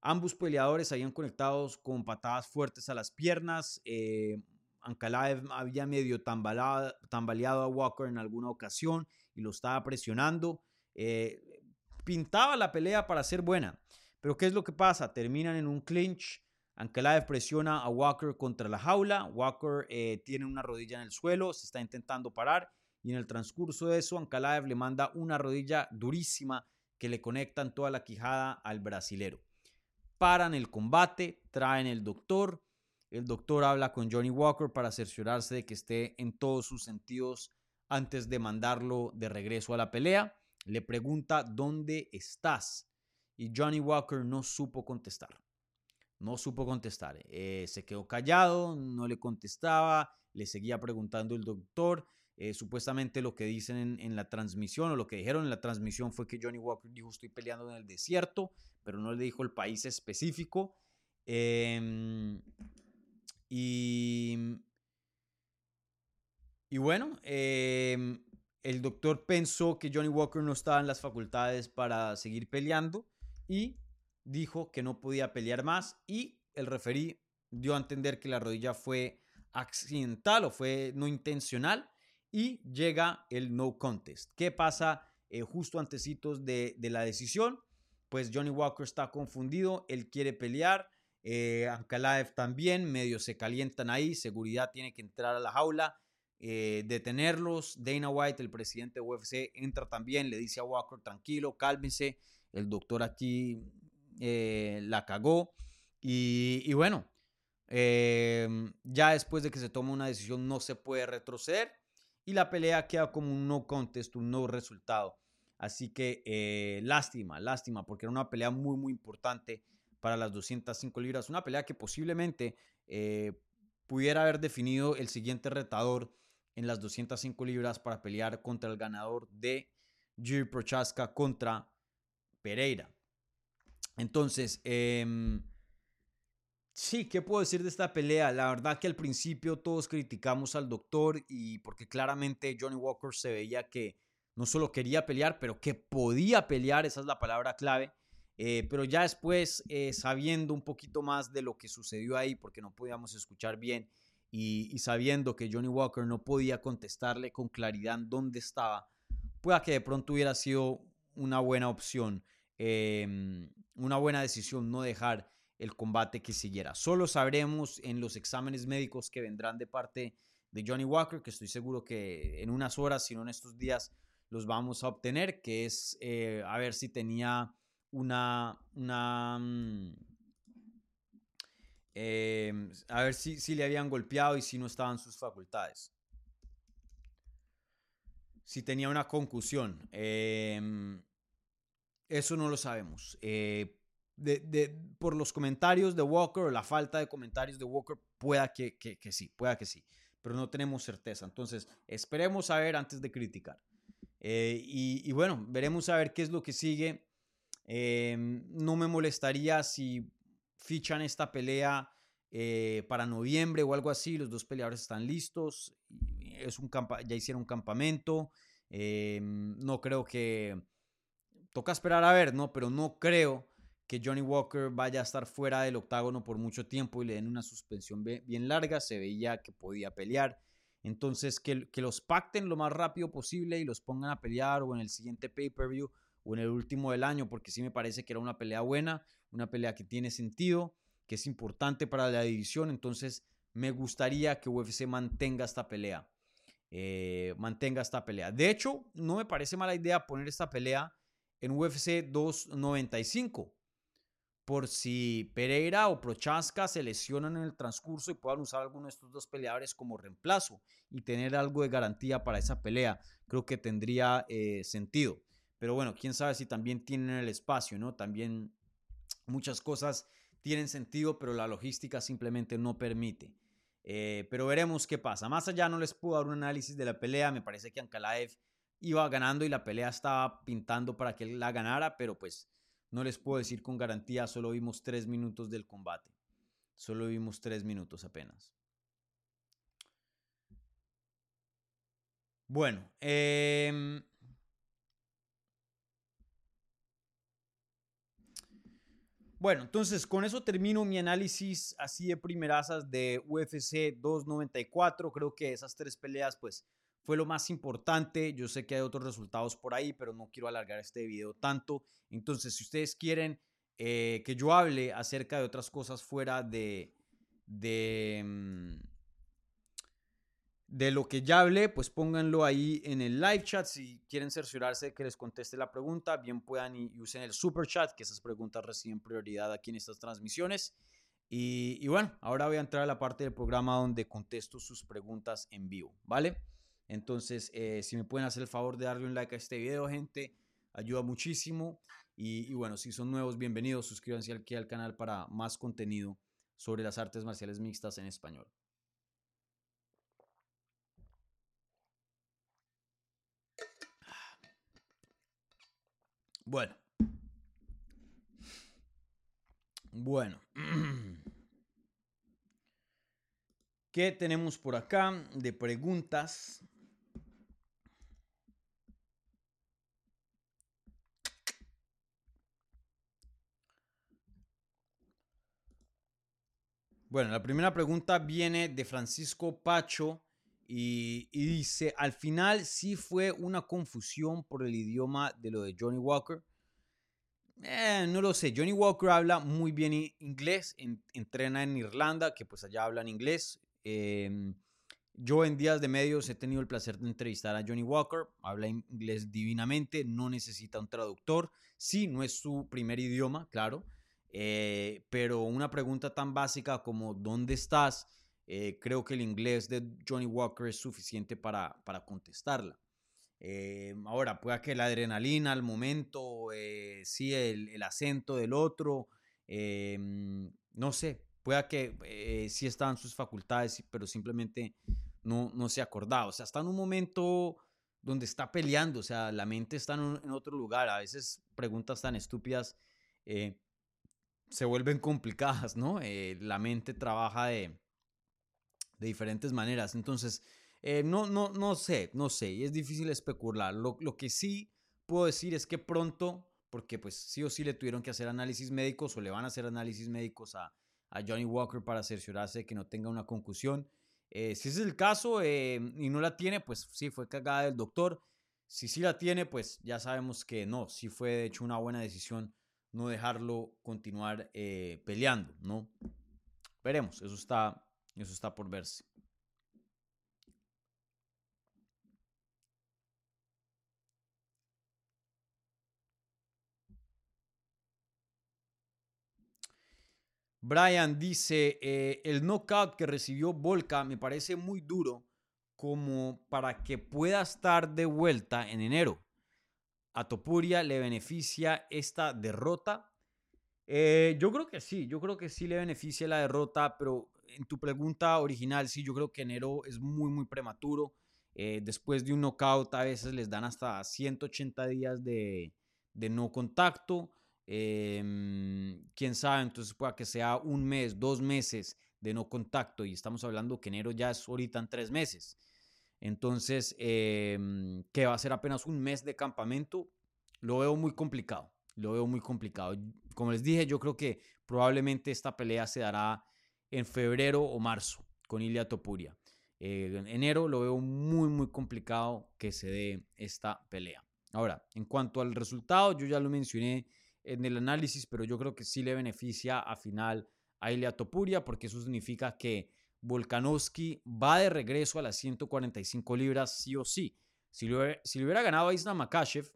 Ambos peleadores habían conectados con patadas fuertes a las piernas. Eh, Ankalaev había medio tambaleado, a Walker en alguna ocasión y lo estaba presionando. Eh, pintaba la pelea para ser buena. Pero ¿qué es lo que pasa? Terminan en un clinch. Ankalaev presiona a Walker contra la jaula. Walker eh, tiene una rodilla en el suelo, se está intentando parar. Y en el transcurso de eso, Ankalaev le manda una rodilla durísima que le conecta en toda la quijada al brasilero paran el combate, traen el doctor. El doctor habla con Johnny Walker para cerciorarse de que esté en todos sus sentidos antes de mandarlo de regreso a la pelea. Le pregunta, ¿dónde estás? Y Johnny Walker no supo contestar. No supo contestar. Eh, se quedó callado, no le contestaba, le seguía preguntando el doctor. Eh, supuestamente lo que dicen en, la transmisión o lo que dijeron en la transmisión fue que Johnny Walker dijo estoy peleando en el desierto, pero no le dijo el país específico. Em, y, y bueno, em, el doctor pensó que Johnny Walker no estaba en las facultades para seguir peleando y dijo que no podía pelear más y el referí dio a entender que la rodilla fue accidental o fue no intencional y llega el no contest. ¿Qué pasa eh, justo antecitos de, de, la decisión? Pues Johnny Walker está confundido, él quiere pelear, eh, Ankalaev también, medio se calientan ahí, seguridad tiene que entrar a la jaula, eh, detenerlos, Dana White, el presidente de UFC, entra también, le dice a Walker, tranquilo, cálmense, el doctor aquí eh, la cagó y, y bueno, ya después de que se toma una decisión no se puede retroceder y la pelea queda como un no contest, un no resultado. Así que eh, lástima, lástima, porque era una pelea muy, muy importante para las 205 libras. Una pelea que posiblemente eh, pudiera haber definido el siguiente retador en las 205 libras para pelear contra el ganador de Jiri Prochaska contra Pereira. Entonces, eh, Sí, ¿qué puedo decir de esta pelea? La verdad que al principio todos criticamos al doctor y porque claramente Johnny Walker se veía que no solo quería pelear, pero que podía pelear, esa es la palabra clave. Eh, pero ya después, eh, sabiendo un poquito más de lo que sucedió ahí, porque no podíamos escuchar bien, y, sabiendo que Johnny Walker no podía contestarle con claridad dónde estaba, pueda que de pronto hubiera sido una buena opción em, una buena decisión no dejar el combate que siguiera. Solo sabremos en los exámenes médicos que vendrán de parte de Johnny Walker, que estoy seguro que en unas horas, si no en estos días, los vamos a obtener, que es eh, a ver si tenía una, una mm, em, a ver si, si le habían golpeado y si no estaban sus facultades. Si tenía una concusión. Em, eso no lo sabemos. Eh, de, por los comentarios de Walker o la falta de comentarios de Walker, pueda que, que, sí, pueda que sí, pero no tenemos certeza. Entonces, esperemos a ver antes de criticar. Eh, y, bueno, veremos a ver qué es lo que sigue. Em, no me molestaría si fichan esta pelea eh, para noviembre o algo así. Los dos peleadores están listos. Es un ya hicieron un campamento. Em, no creo que... Toca esperar a ver, ¿no? Pero no creo que Johnny Walker vaya a estar fuera del octágono por mucho tiempo y le den una suspensión bien larga. Se veía que podía pelear. Entonces, que, que los pacten lo más rápido posible y los pongan a pelear o en el siguiente pay-per-view o en el último del año, porque sí me parece que era una pelea buena, una pelea que tiene sentido, que es importante para la división. Entonces, me gustaría que UFC mantenga esta pelea. Eh, mantenga esta pelea. De hecho, no me parece mala idea poner esta pelea en UFC 295 por si Pereira o Prochaska se lesionan en el transcurso y puedan usar alguno de estos dos peleadores como reemplazo y tener algo de garantía para esa pelea. Creo que tendría eh, sentido. Pero bueno, quién sabe si también tienen el espacio, ¿no? También muchas cosas tienen sentido, pero la logística simplemente no permite. Eh, pero veremos qué pasa. Más allá no les puedo dar un análisis de la pelea. Me parece que Ankalaev iba ganando y la pelea estaba pintando para que él la ganara, pero pues no les puedo decir con garantía, solo vimos tres minutos del combate. Solo vimos tres minutos apenas. Bueno, em, bueno, entonces con eso termino mi análisis así de primerazas de UFC 294. Creo que esas tres peleas, pues fue lo más importante. Yo sé que hay otros resultados por ahí, pero no quiero alargar este video tanto. Entonces, si ustedes quieren eh, que yo hable acerca de otras cosas fuera de, de, mm, de lo que ya hablé, pues pónganlo ahí en el live chat. Si quieren cerciorarse de que les conteste la pregunta, bien puedan y, usen el super chat, que esas preguntas reciben prioridad aquí en estas transmisiones. Y, y bueno, ahora voy a entrar a la parte del programa donde contesto sus preguntas en vivo, ¿vale? Entonces, eh, si me pueden hacer el favor de darle un like a este video, gente, ayuda muchísimo. Y, bueno, si son nuevos, bienvenidos, suscríbanse aquí al canal para más contenido sobre las artes marciales mixtas en español. Bueno. Bueno. ¿Qué tenemos por acá de preguntas? Bueno, la primera pregunta viene de Francisco Pacho y, dice, al final sí fue una confusión por el idioma de lo de Johnny Walker. Eh, no lo sé, Johnny Walker habla muy bien inglés, entrena en Irlanda, que pues allá hablan inglés. Em, yo en días de medios he tenido el placer de entrevistar a Johnny Walker, habla inglés divinamente, no necesita un traductor. Sí, no es su primer idioma, claro, eh, pero una pregunta tan básica como ¿dónde estás? Eh, creo que el inglés de Johnny Walker es suficiente para, para contestarla. Eh, ahora, pueda que la adrenalina al momento, sí, el, el, acento del otro, no sé, pueda que sí estaban sus facultades, pero simplemente no, no se acordaba. O sea, está en un momento donde está peleando, o sea, la mente está en, en otro lugar. A veces preguntas tan estúpidas se vuelven complicadas, ¿no? Eh, la mente trabaja de, de diferentes maneras. Entonces, eh, no, no, no sé, no sé, es difícil especular. Lo, lo, que sí puedo decir es que pronto, porque pues sí o sí le tuvieron que hacer análisis médicos o le van a hacer análisis médicos a, a Johnny Walker para cerciorarse de que no tenga una concusión. Eh, si ese es el caso y no la tiene, pues sí, fue cagada del doctor. Si sí la tiene, pues ya sabemos que no, sí fue de hecho una buena decisión no dejarlo continuar eh, peleando, ¿no? Veremos, eso está, eso está por verse. Brian dice, eh, el knockout que recibió Volca me parece muy duro como para que pueda estar de vuelta en enero. ¿A Topuria le beneficia esta derrota? Eh, yo creo que sí, yo creo que sí le beneficia la derrota, pero en tu pregunta original, sí, yo creo que enero es muy, muy prematuro. Eh, después de un knockout a veces les dan hasta 180 días de, de no contacto. Em, quién sabe, entonces pueda que sea un mes, dos meses de no contacto y estamos hablando que enero ya es ahorita en tres meses. Entonces, em, que va a ser apenas un mes de campamento, lo veo muy complicado. Lo veo muy complicado. Como les dije, yo creo que probablemente esta pelea se dará en febrero o marzo con Ilia Topuria. Eh, en enero lo veo muy, muy complicado que se dé esta pelea. Ahora, en cuanto al resultado, yo ya lo mencioné en el análisis, pero yo creo que sí le beneficia a final a Ilia Topuria, porque eso significa que Volkanovski va de regreso a las 145 libras sí o sí. Si le hubiera, ganado a Islam Makashev,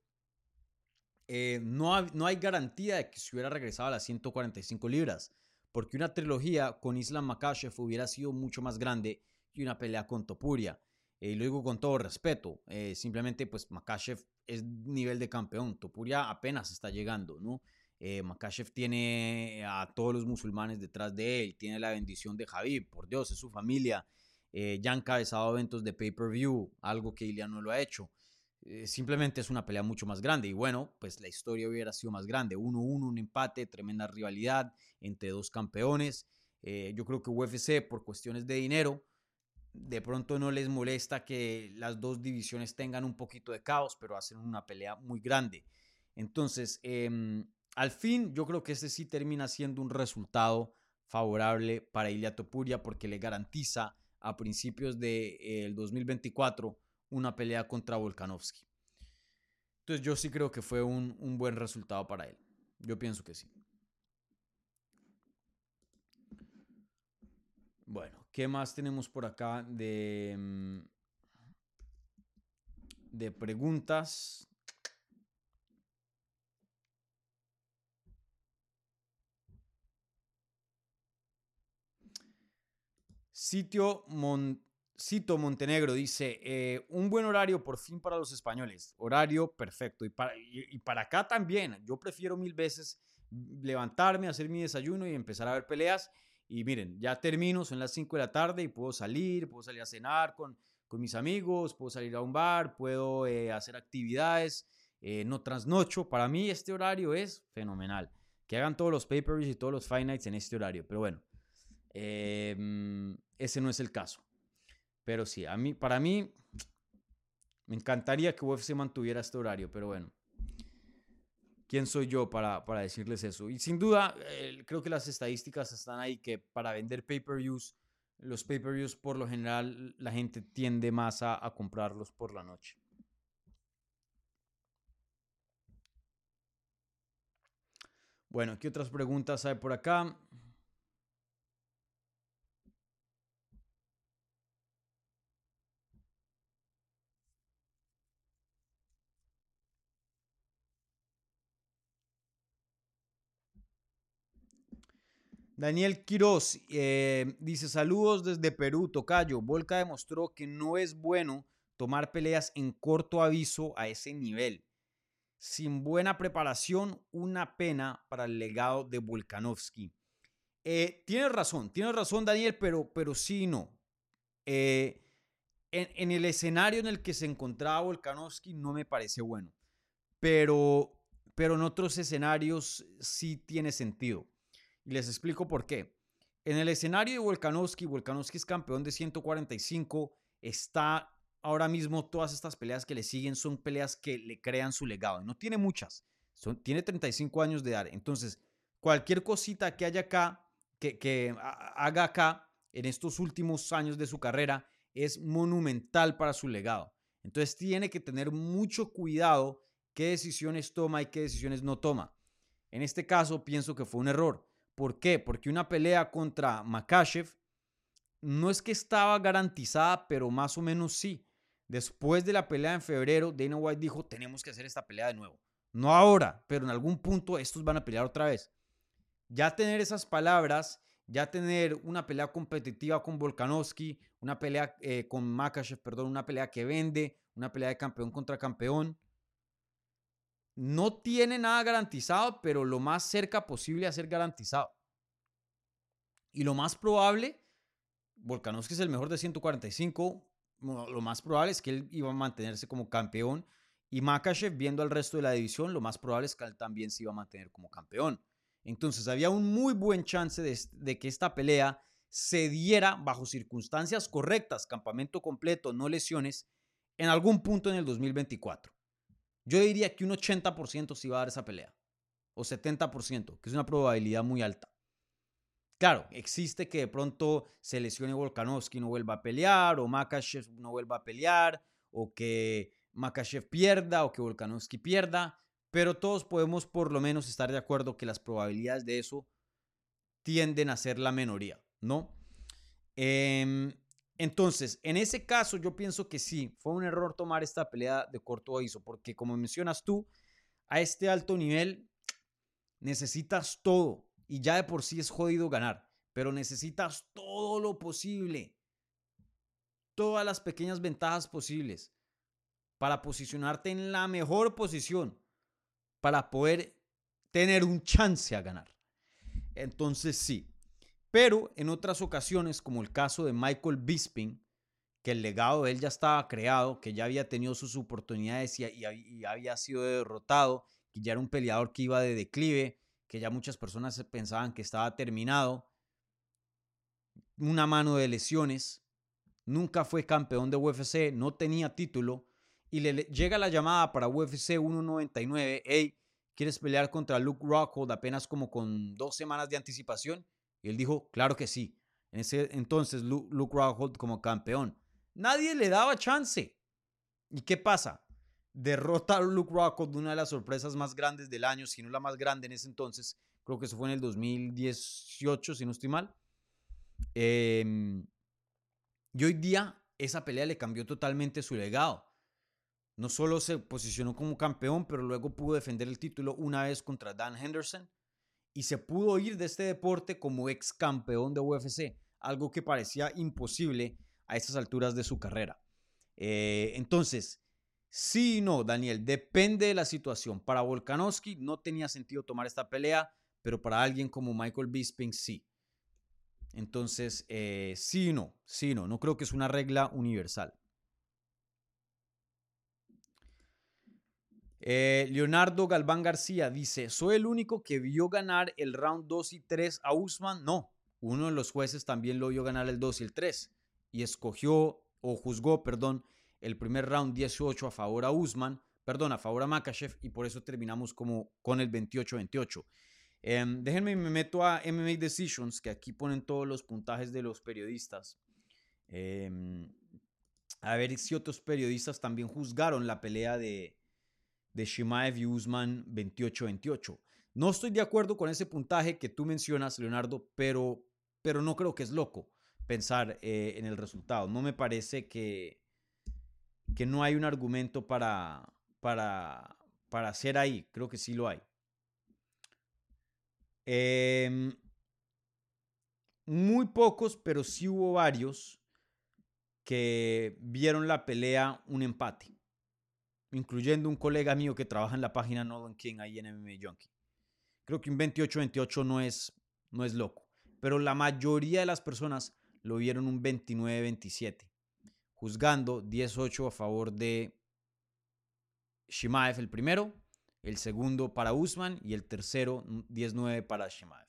eh, no, no hay garantía de que se hubiera regresado a las 145 libras, porque una trilogía con Islam Makashev hubiera sido mucho más grande que una pelea con Topuria. Eh, y lo digo con todo respeto, eh, simplemente pues Makashev es nivel de campeón, Topuria apenas está llegando, ¿no? Eh, Makashev tiene a todos los musulmanes detrás de él, tiene la bendición de Javib, por Dios, es su familia. Eh, ya han encabezado eventos de pay-per-view, algo que Ilian no lo ha hecho. Eh, simplemente es una pelea mucho más grande. Y bueno, pues la historia hubiera sido más grande. 1-1, un empate, tremenda rivalidad entre dos campeones. yo creo que UFC, por cuestiones de dinero, de pronto no les molesta que las dos divisiones tengan un poquito de caos, pero hacen una pelea muy grande. Entonces, em, al fin, yo creo que este sí termina siendo un resultado favorable para Ilia Topuria porque le garantiza a principios del de, 2024 una pelea contra Volkanovski. Entonces yo sí creo que fue un, un buen resultado para él. Yo pienso que sí. Bueno, ¿qué más tenemos por acá de, mm, de preguntas? Sitio Cito Montenegro dice, eh, un buen horario por fin para los españoles, horario perfecto. Y para, y, para acá también, yo prefiero mil veces levantarme, hacer mi desayuno y empezar a ver peleas. Y miren, ya termino, son las 5 de la tarde y puedo salir, puedo salir a cenar con, con mis amigos, puedo salir a un bar, puedo eh, hacer actividades, eh, no trasnocho. Para mí este horario es fenomenal. Que hagan todos los papers y todos los fight nights en este horario. Pero bueno, Em, ese no es el caso. Pero sí, a mí, para mí, me encantaría que UFC mantuviera este horario, pero bueno. ¿Quién soy yo para, para decirles eso? Y sin duda, creo que las estadísticas están ahí que para vender pay-per-views, los pay-per-views por lo general la gente tiende más a, a comprarlos por la noche. Bueno, ¿qué otras preguntas hay por acá? Daniel Quiroz eh, dice: Saludos desde Perú, Tocayo. Volca demostró que no es bueno tomar peleas en corto aviso a ese nivel. Sin buena preparación, una pena para el legado de Volkanovski. Eh, tienes razón, tienes razón, Daniel, pero, pero sí no. Eh, en, en, el escenario en el que se encontraba Volkanovski no me parece bueno. Pero, pero en otros escenarios sí tiene sentido. Y les explico por qué. En el escenario de Volkanovski, Volkanovski es campeón de 145, está ahora mismo todas estas peleas que le siguen son peleas que le crean su legado. No tiene muchas, tiene 35 años de edad. Entonces, cualquier cosita que haya acá, que, que haga acá en estos últimos años de su carrera, es monumental para su legado. Entonces tiene que tener mucho cuidado qué decisiones toma y qué decisiones no toma. En este caso pienso que fue un error. ¿Por qué? Porque una pelea contra Makashev no es que estaba garantizada, pero más o menos sí. Después de la pelea en febrero, Dana White dijo, tenemos que hacer esta pelea de nuevo. No ahora, pero en algún punto estos van a pelear otra vez. Ya tener esas palabras, ya tener una pelea competitiva con Volkanovski, una pelea eh, con Makachev, perdón, una pelea que vende, una pelea de campeón contra campeón, no tiene nada garantizado, pero lo más cerca posible a ser garantizado. Y lo más probable, Volkanovski es el mejor de 145, lo más probable es que él iba a mantenerse como campeón y Makachev, viendo al resto de la división, lo más probable es que él también se iba a mantener como campeón. Entonces había un muy buen chance de, de que esta pelea se diera bajo circunstancias correctas, campamento completo, no lesiones, en algún punto en el 2024. Yo diría que un 80% se iba a dar esa pelea, o 70%, que es una probabilidad muy alta. Claro, existe que de pronto se lesione Volkanovski no vuelva a pelear, o Makachev no vuelva a pelear, o que Makachev pierda, o que Volkanovski pierda, pero todos podemos por lo menos estar de acuerdo que las probabilidades de eso tienden a ser la minoría, ¿no? Em, entonces, en ese caso, yo pienso que sí, fue un error tomar esta pelea de corto aviso, porque como mencionas tú, a este alto nivel necesitas todo y ya de por sí es jodido ganar, pero necesitas todo lo posible, todas las pequeñas ventajas posibles para posicionarte en la mejor posición, para poder tener un chance a ganar. Entonces sí, pero en otras ocasiones, como el caso de Michael Bisping, que el legado de él ya estaba creado, que ya había tenido sus oportunidades y, había sido derrotado, que ya era un peleador que iba de declive, que ya muchas personas pensaban que estaba terminado, una mano de lesiones, nunca fue campeón de UFC, no tenía título, y le llega la llamada para UFC 199, hey, ¿quieres pelear contra Luke Rockhold apenas como con dos semanas de anticipación? Y él dijo, claro que sí. En ese entonces Luke Rockhold como campeón. Nadie le daba chance. ¿Y qué pasa? derrota a Luke Rockhold, una de las sorpresas más grandes del año, si no la más grande en ese entonces. Creo que eso fue en el 2018, si no estoy mal. Em, y hoy día esa pelea le cambió totalmente su legado. No solo se posicionó como campeón, pero luego pudo defender el título una vez contra Dan Henderson y se pudo ir de este deporte como ex campeón de UFC, algo que parecía imposible a estas alturas de su carrera. Eh, entonces, Sí no, Daniel, depende de la situación. Para Volkanovski no tenía sentido tomar esta pelea, pero para alguien como Michael Bisping sí. Entonces, eh, sí no, sí no, no creo que es una regla universal. Eh, Leonardo Galván García dice, ¿soy el único que vio ganar el round 2 y 3 a Usman? No, uno de los jueces también lo vio ganar el 2 y el 3 y escogió o juzgó, perdón, el primer round 18 a favor a Usman, perdón, a favor a Makachev y por eso terminamos como con el 28-28. Em, déjenme, me meto a MMA Decisions, que aquí ponen todos los puntajes de los periodistas. Em, a ver si otros periodistas también juzgaron la pelea de, de Shimaev y Usman 28-28. No estoy de acuerdo con ese puntaje que tú mencionas, Leonardo, pero, pero no creo que es loco pensar eh, en el resultado. No me parece que, que no hay un argumento para, para, para hacer ahí. Creo que sí lo hay. Em, muy pocos, pero sí hubo varios que vieron la pelea un empate, incluyendo un colega mío que trabaja en la página Nolan King ahí en MMA Junkie. Creo que un 28-28 no es, no es loco, pero la mayoría de las personas lo vieron un 29-27 juzgando 10-8 a favor de Shimaev el primero, el segundo para Usman y el tercero 10-9 para Shimaev.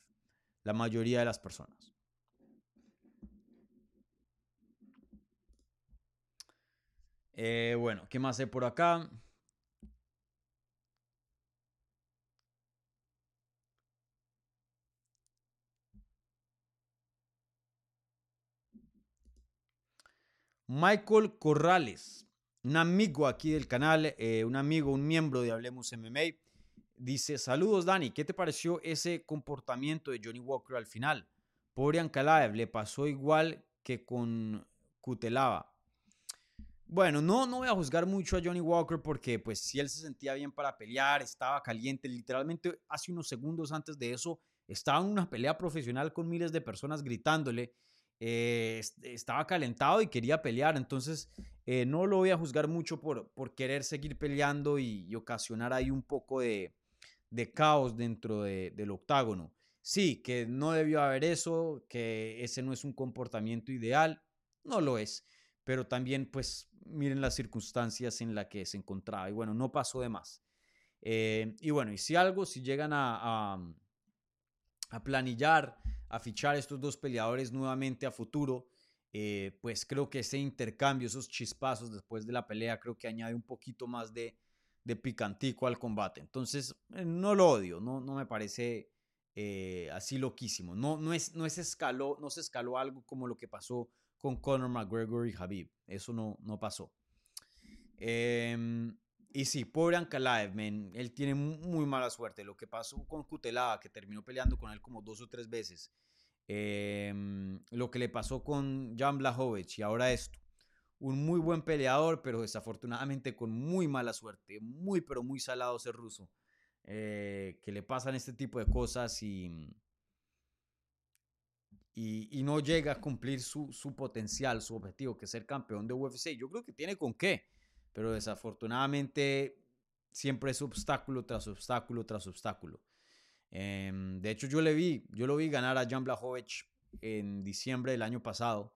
La mayoría de las personas. Eh, bueno, ¿qué más hay por acá? Michael Corrales. un amigo aquí del canal, eh, un amigo, un miembro de Hablemos MMA, dice, saludos Dani, ¿qué te pareció ese comportamiento de Johnny Walker al final? Pobre Ankalaev, le pasó igual que con Kutelava. Bueno, no, no voy a juzgar mucho a Johnny Walker porque pues si él se sentía bien para pelear, estaba caliente, literalmente hace unos segundos antes de eso estaba en una pelea profesional con miles de personas gritándole, eh, estaba calentado y quería pelear, entonces eh, no lo voy a juzgar mucho por, por querer seguir peleando y, ocasionar ahí un poco de, de caos dentro del octágono. Sí, que no debió haber eso, que ese no es un comportamiento ideal, no lo es, pero también pues miren las circunstancias en las que se encontraba y bueno, no pasó de más. Eh, y bueno, y si algo, si llegan a, a, planillar, a fichar estos dos peleadores nuevamente a futuro, eh, pues creo que ese intercambio, esos chispazos después de la pelea, creo que añade un poquito más de, de picantico al combate. Entonces, eh, no lo odio, no, no me parece así loquísimo. No, no, es, no, es escaló, no se escaló algo como lo que pasó con Conor McGregor y Habib. Eso no, no pasó. Em, y sí, pobre Ankalaev, él tiene muy mala suerte. Lo que pasó con Kutelava, que terminó peleando con él como dos o tres veces. Em, lo que le pasó con Jan Blachowicz y ahora esto. Un muy buen peleador, pero desafortunadamente con muy mala suerte. Muy, pero muy salado ser ruso. Eh, que le pasan este tipo de cosas y, y, no llega a cumplir su, su, potencial, su objetivo, que es ser campeón de UFC. Yo creo que tiene con qué, pero desafortunadamente siempre es obstáculo tras obstáculo tras obstáculo. Em, de hecho, yo le vi, yo lo vi ganar a Jan Blachowicz en diciembre del año pasado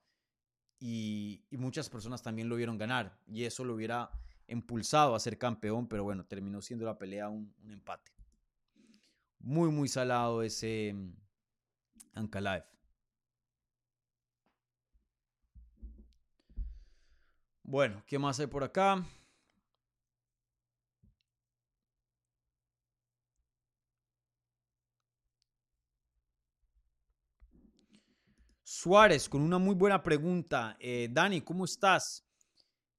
y, y muchas personas también lo vieron ganar y eso lo hubiera impulsado a ser campeón, pero bueno, terminó siendo la pelea un, empate. Muy, muy salado ese mm, Ankalaev. Bueno, ¿qué más hay por acá? Suárez con una muy buena pregunta. Eh, Dani, ¿cómo estás?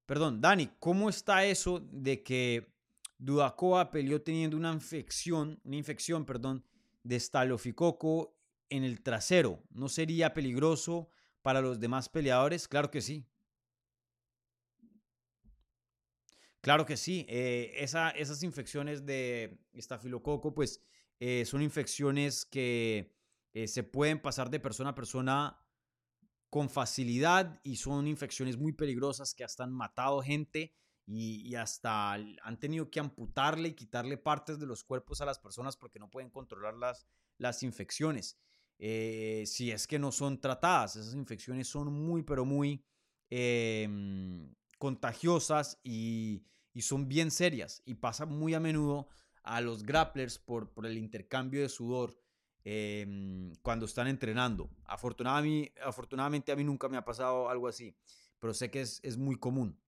Perdón, Dani, ¿cómo está eso de que Dudacoa peleó teniendo una infección, una infección, perdón, de estaloficoco en el trasero? ¿No sería peligroso para los demás peleadores? Claro que sí. Claro que sí. Eh, esas infecciones de estafilococo, pues, eh, son infecciones que eh, se pueden pasar de persona a persona con facilidad y son infecciones muy peligrosas que hasta han matado gente y, hasta han tenido que amputarle y quitarle partes de los cuerpos a las personas porque no pueden controlar las, infecciones. Si es que no son tratadas, esas infecciones son muy, pero muy em, contagiosas y, son bien serias y pasa muy a menudo a los grapplers por, por el intercambio de sudor Em, cuando están entrenando. Afortunadamente, afortunadamente a mí nunca me ha pasado algo así, pero sé que es, muy común.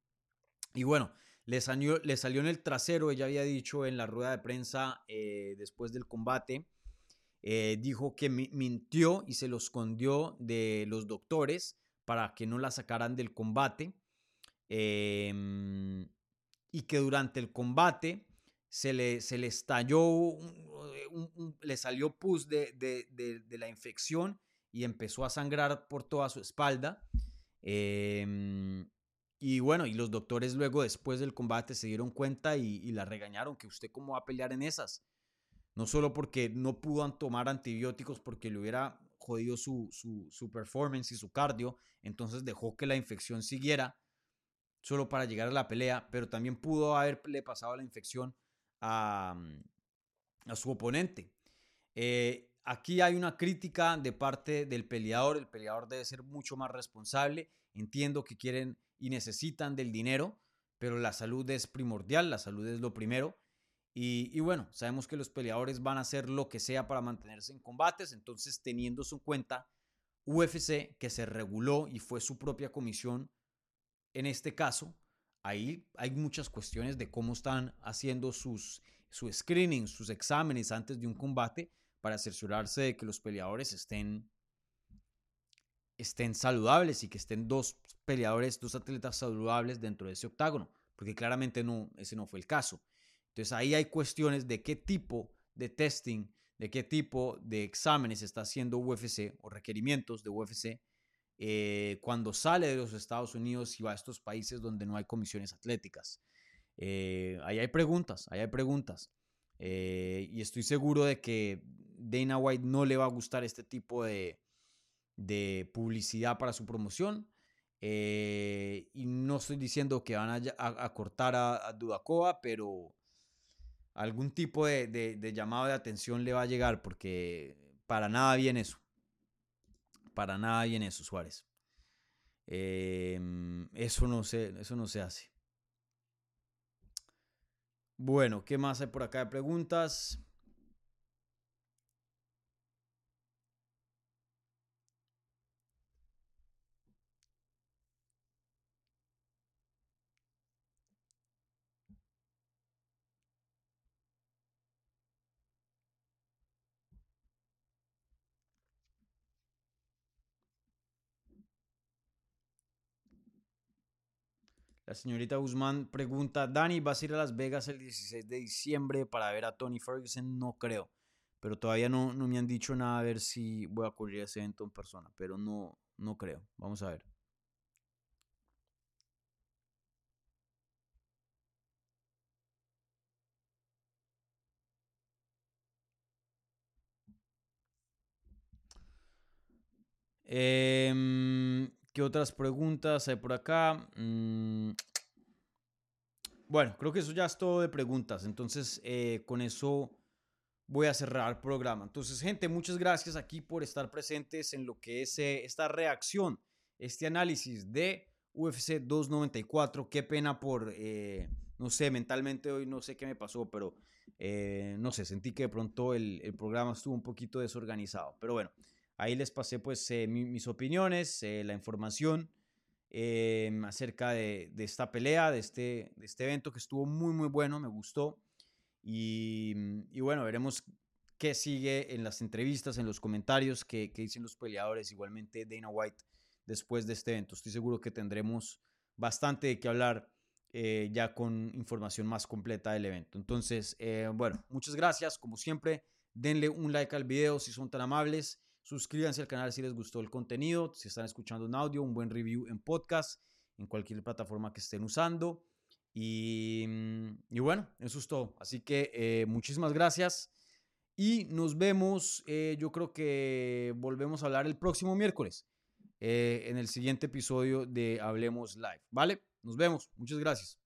Y bueno, le salió, le salió en el trasero, ella había dicho en la rueda de prensa eh, después del combate, eh, dijo que mintió y se lo escondió de los doctores para que no la sacaran del combate. Em, y que durante el combate se le, se le estalló, le salió pus de, de, la infección y empezó a sangrar por toda su espalda. Em, y bueno, y los doctores luego después del combate se dieron cuenta y, la regañaron, que usted cómo va a pelear en esas. No solo porque no pudo tomar antibióticos porque le hubiera jodido su, su, su performance y su cardio, entonces dejó que la infección siguiera solo para llegar a la pelea, pero también pudo haberle pasado la infección Mm, a, su oponente. Eh, aquí hay una crítica de parte del peleador. El peleador debe ser mucho más responsable. Entiendo que quieren y necesitan del dinero, pero la salud es primordial, la salud es lo primero. Y, bueno, sabemos que los peleadores van a hacer lo que sea para mantenerse en combates, entonces teniendo en cuenta UFC, que se reguló y fue su propia comisión en este caso, ahí hay muchas cuestiones de cómo están haciendo sus, su screening, sus exámenes antes de un combate para cerciorarse de que los peleadores estén, estén saludables y que estén dos peleadores, dos atletas saludables dentro de ese octágono. porque claramente no, ese no fue el caso. Entonces ahí hay cuestiones de qué tipo de testing, de qué tipo de exámenes está haciendo UFC o requerimientos de UFC eh, cuando sale de los Estados Unidos y va a estos países donde no hay comisiones atléticas. Eh, ahí hay preguntas, ahí hay preguntas. Eh, y estoy seguro de que Dana White no le va a gustar este tipo de, publicidad para su promoción. y no estoy diciendo que van a, cortar a, a, pero algún tipo de, de, llamado de atención le va a llegar porque para nada bien eso. Para nada bien eso, Suárez. Em, eso, no se, eso no se hace. Bueno, ¿qué más hay por acá de preguntas? La señorita Guzmán pregunta, Dani, ¿vas a ir a Las Vegas el 16 de diciembre para ver a Tony Ferguson? No creo, pero todavía no, no me han dicho nada a ver si voy a cubrir ese evento en persona, pero no, no creo. Vamos a ver. Eh, ¿Qué otras preguntas hay por acá? Mm, bueno, creo que eso ya es todo de preguntas. Entonces, eh, con eso voy a cerrar el programa. Entonces, gente, muchas gracias aquí por estar presentes en lo que es eh, esta reacción, este análisis de UFC 294. Qué pena por, eh, no sé, mentalmente hoy no sé qué me pasó, pero no sé, sentí que de pronto el, el programa estuvo un poquito desorganizado. Pero bueno. Ahí les pasé pues eh, mis opiniones, eh, la información em, acerca de, esta pelea, de este, de este evento que estuvo muy muy bueno, me gustó. Y, bueno, veremos qué sigue en las entrevistas, en los comentarios que, dicen los peleadores, igualmente Dana White después de este evento. Estoy seguro que tendremos bastante de qué hablar eh, ya con información más completa del evento. Entonces, bueno, muchas gracias. Como siempre, denle un like al video si son tan amables. Suscríbanse al canal si les gustó el contenido, si están escuchando un audio, un buen review en podcast, en cualquier plataforma que estén usando. Y, mm, bueno, eso es todo. Así que eh, muchísimas gracias y nos vemos. Eh, yo creo que volvemos a hablar el próximo miércoles eh, en el siguiente episodio de Hablemos Live. ¿Vale? Nos vemos. Muchas gracias.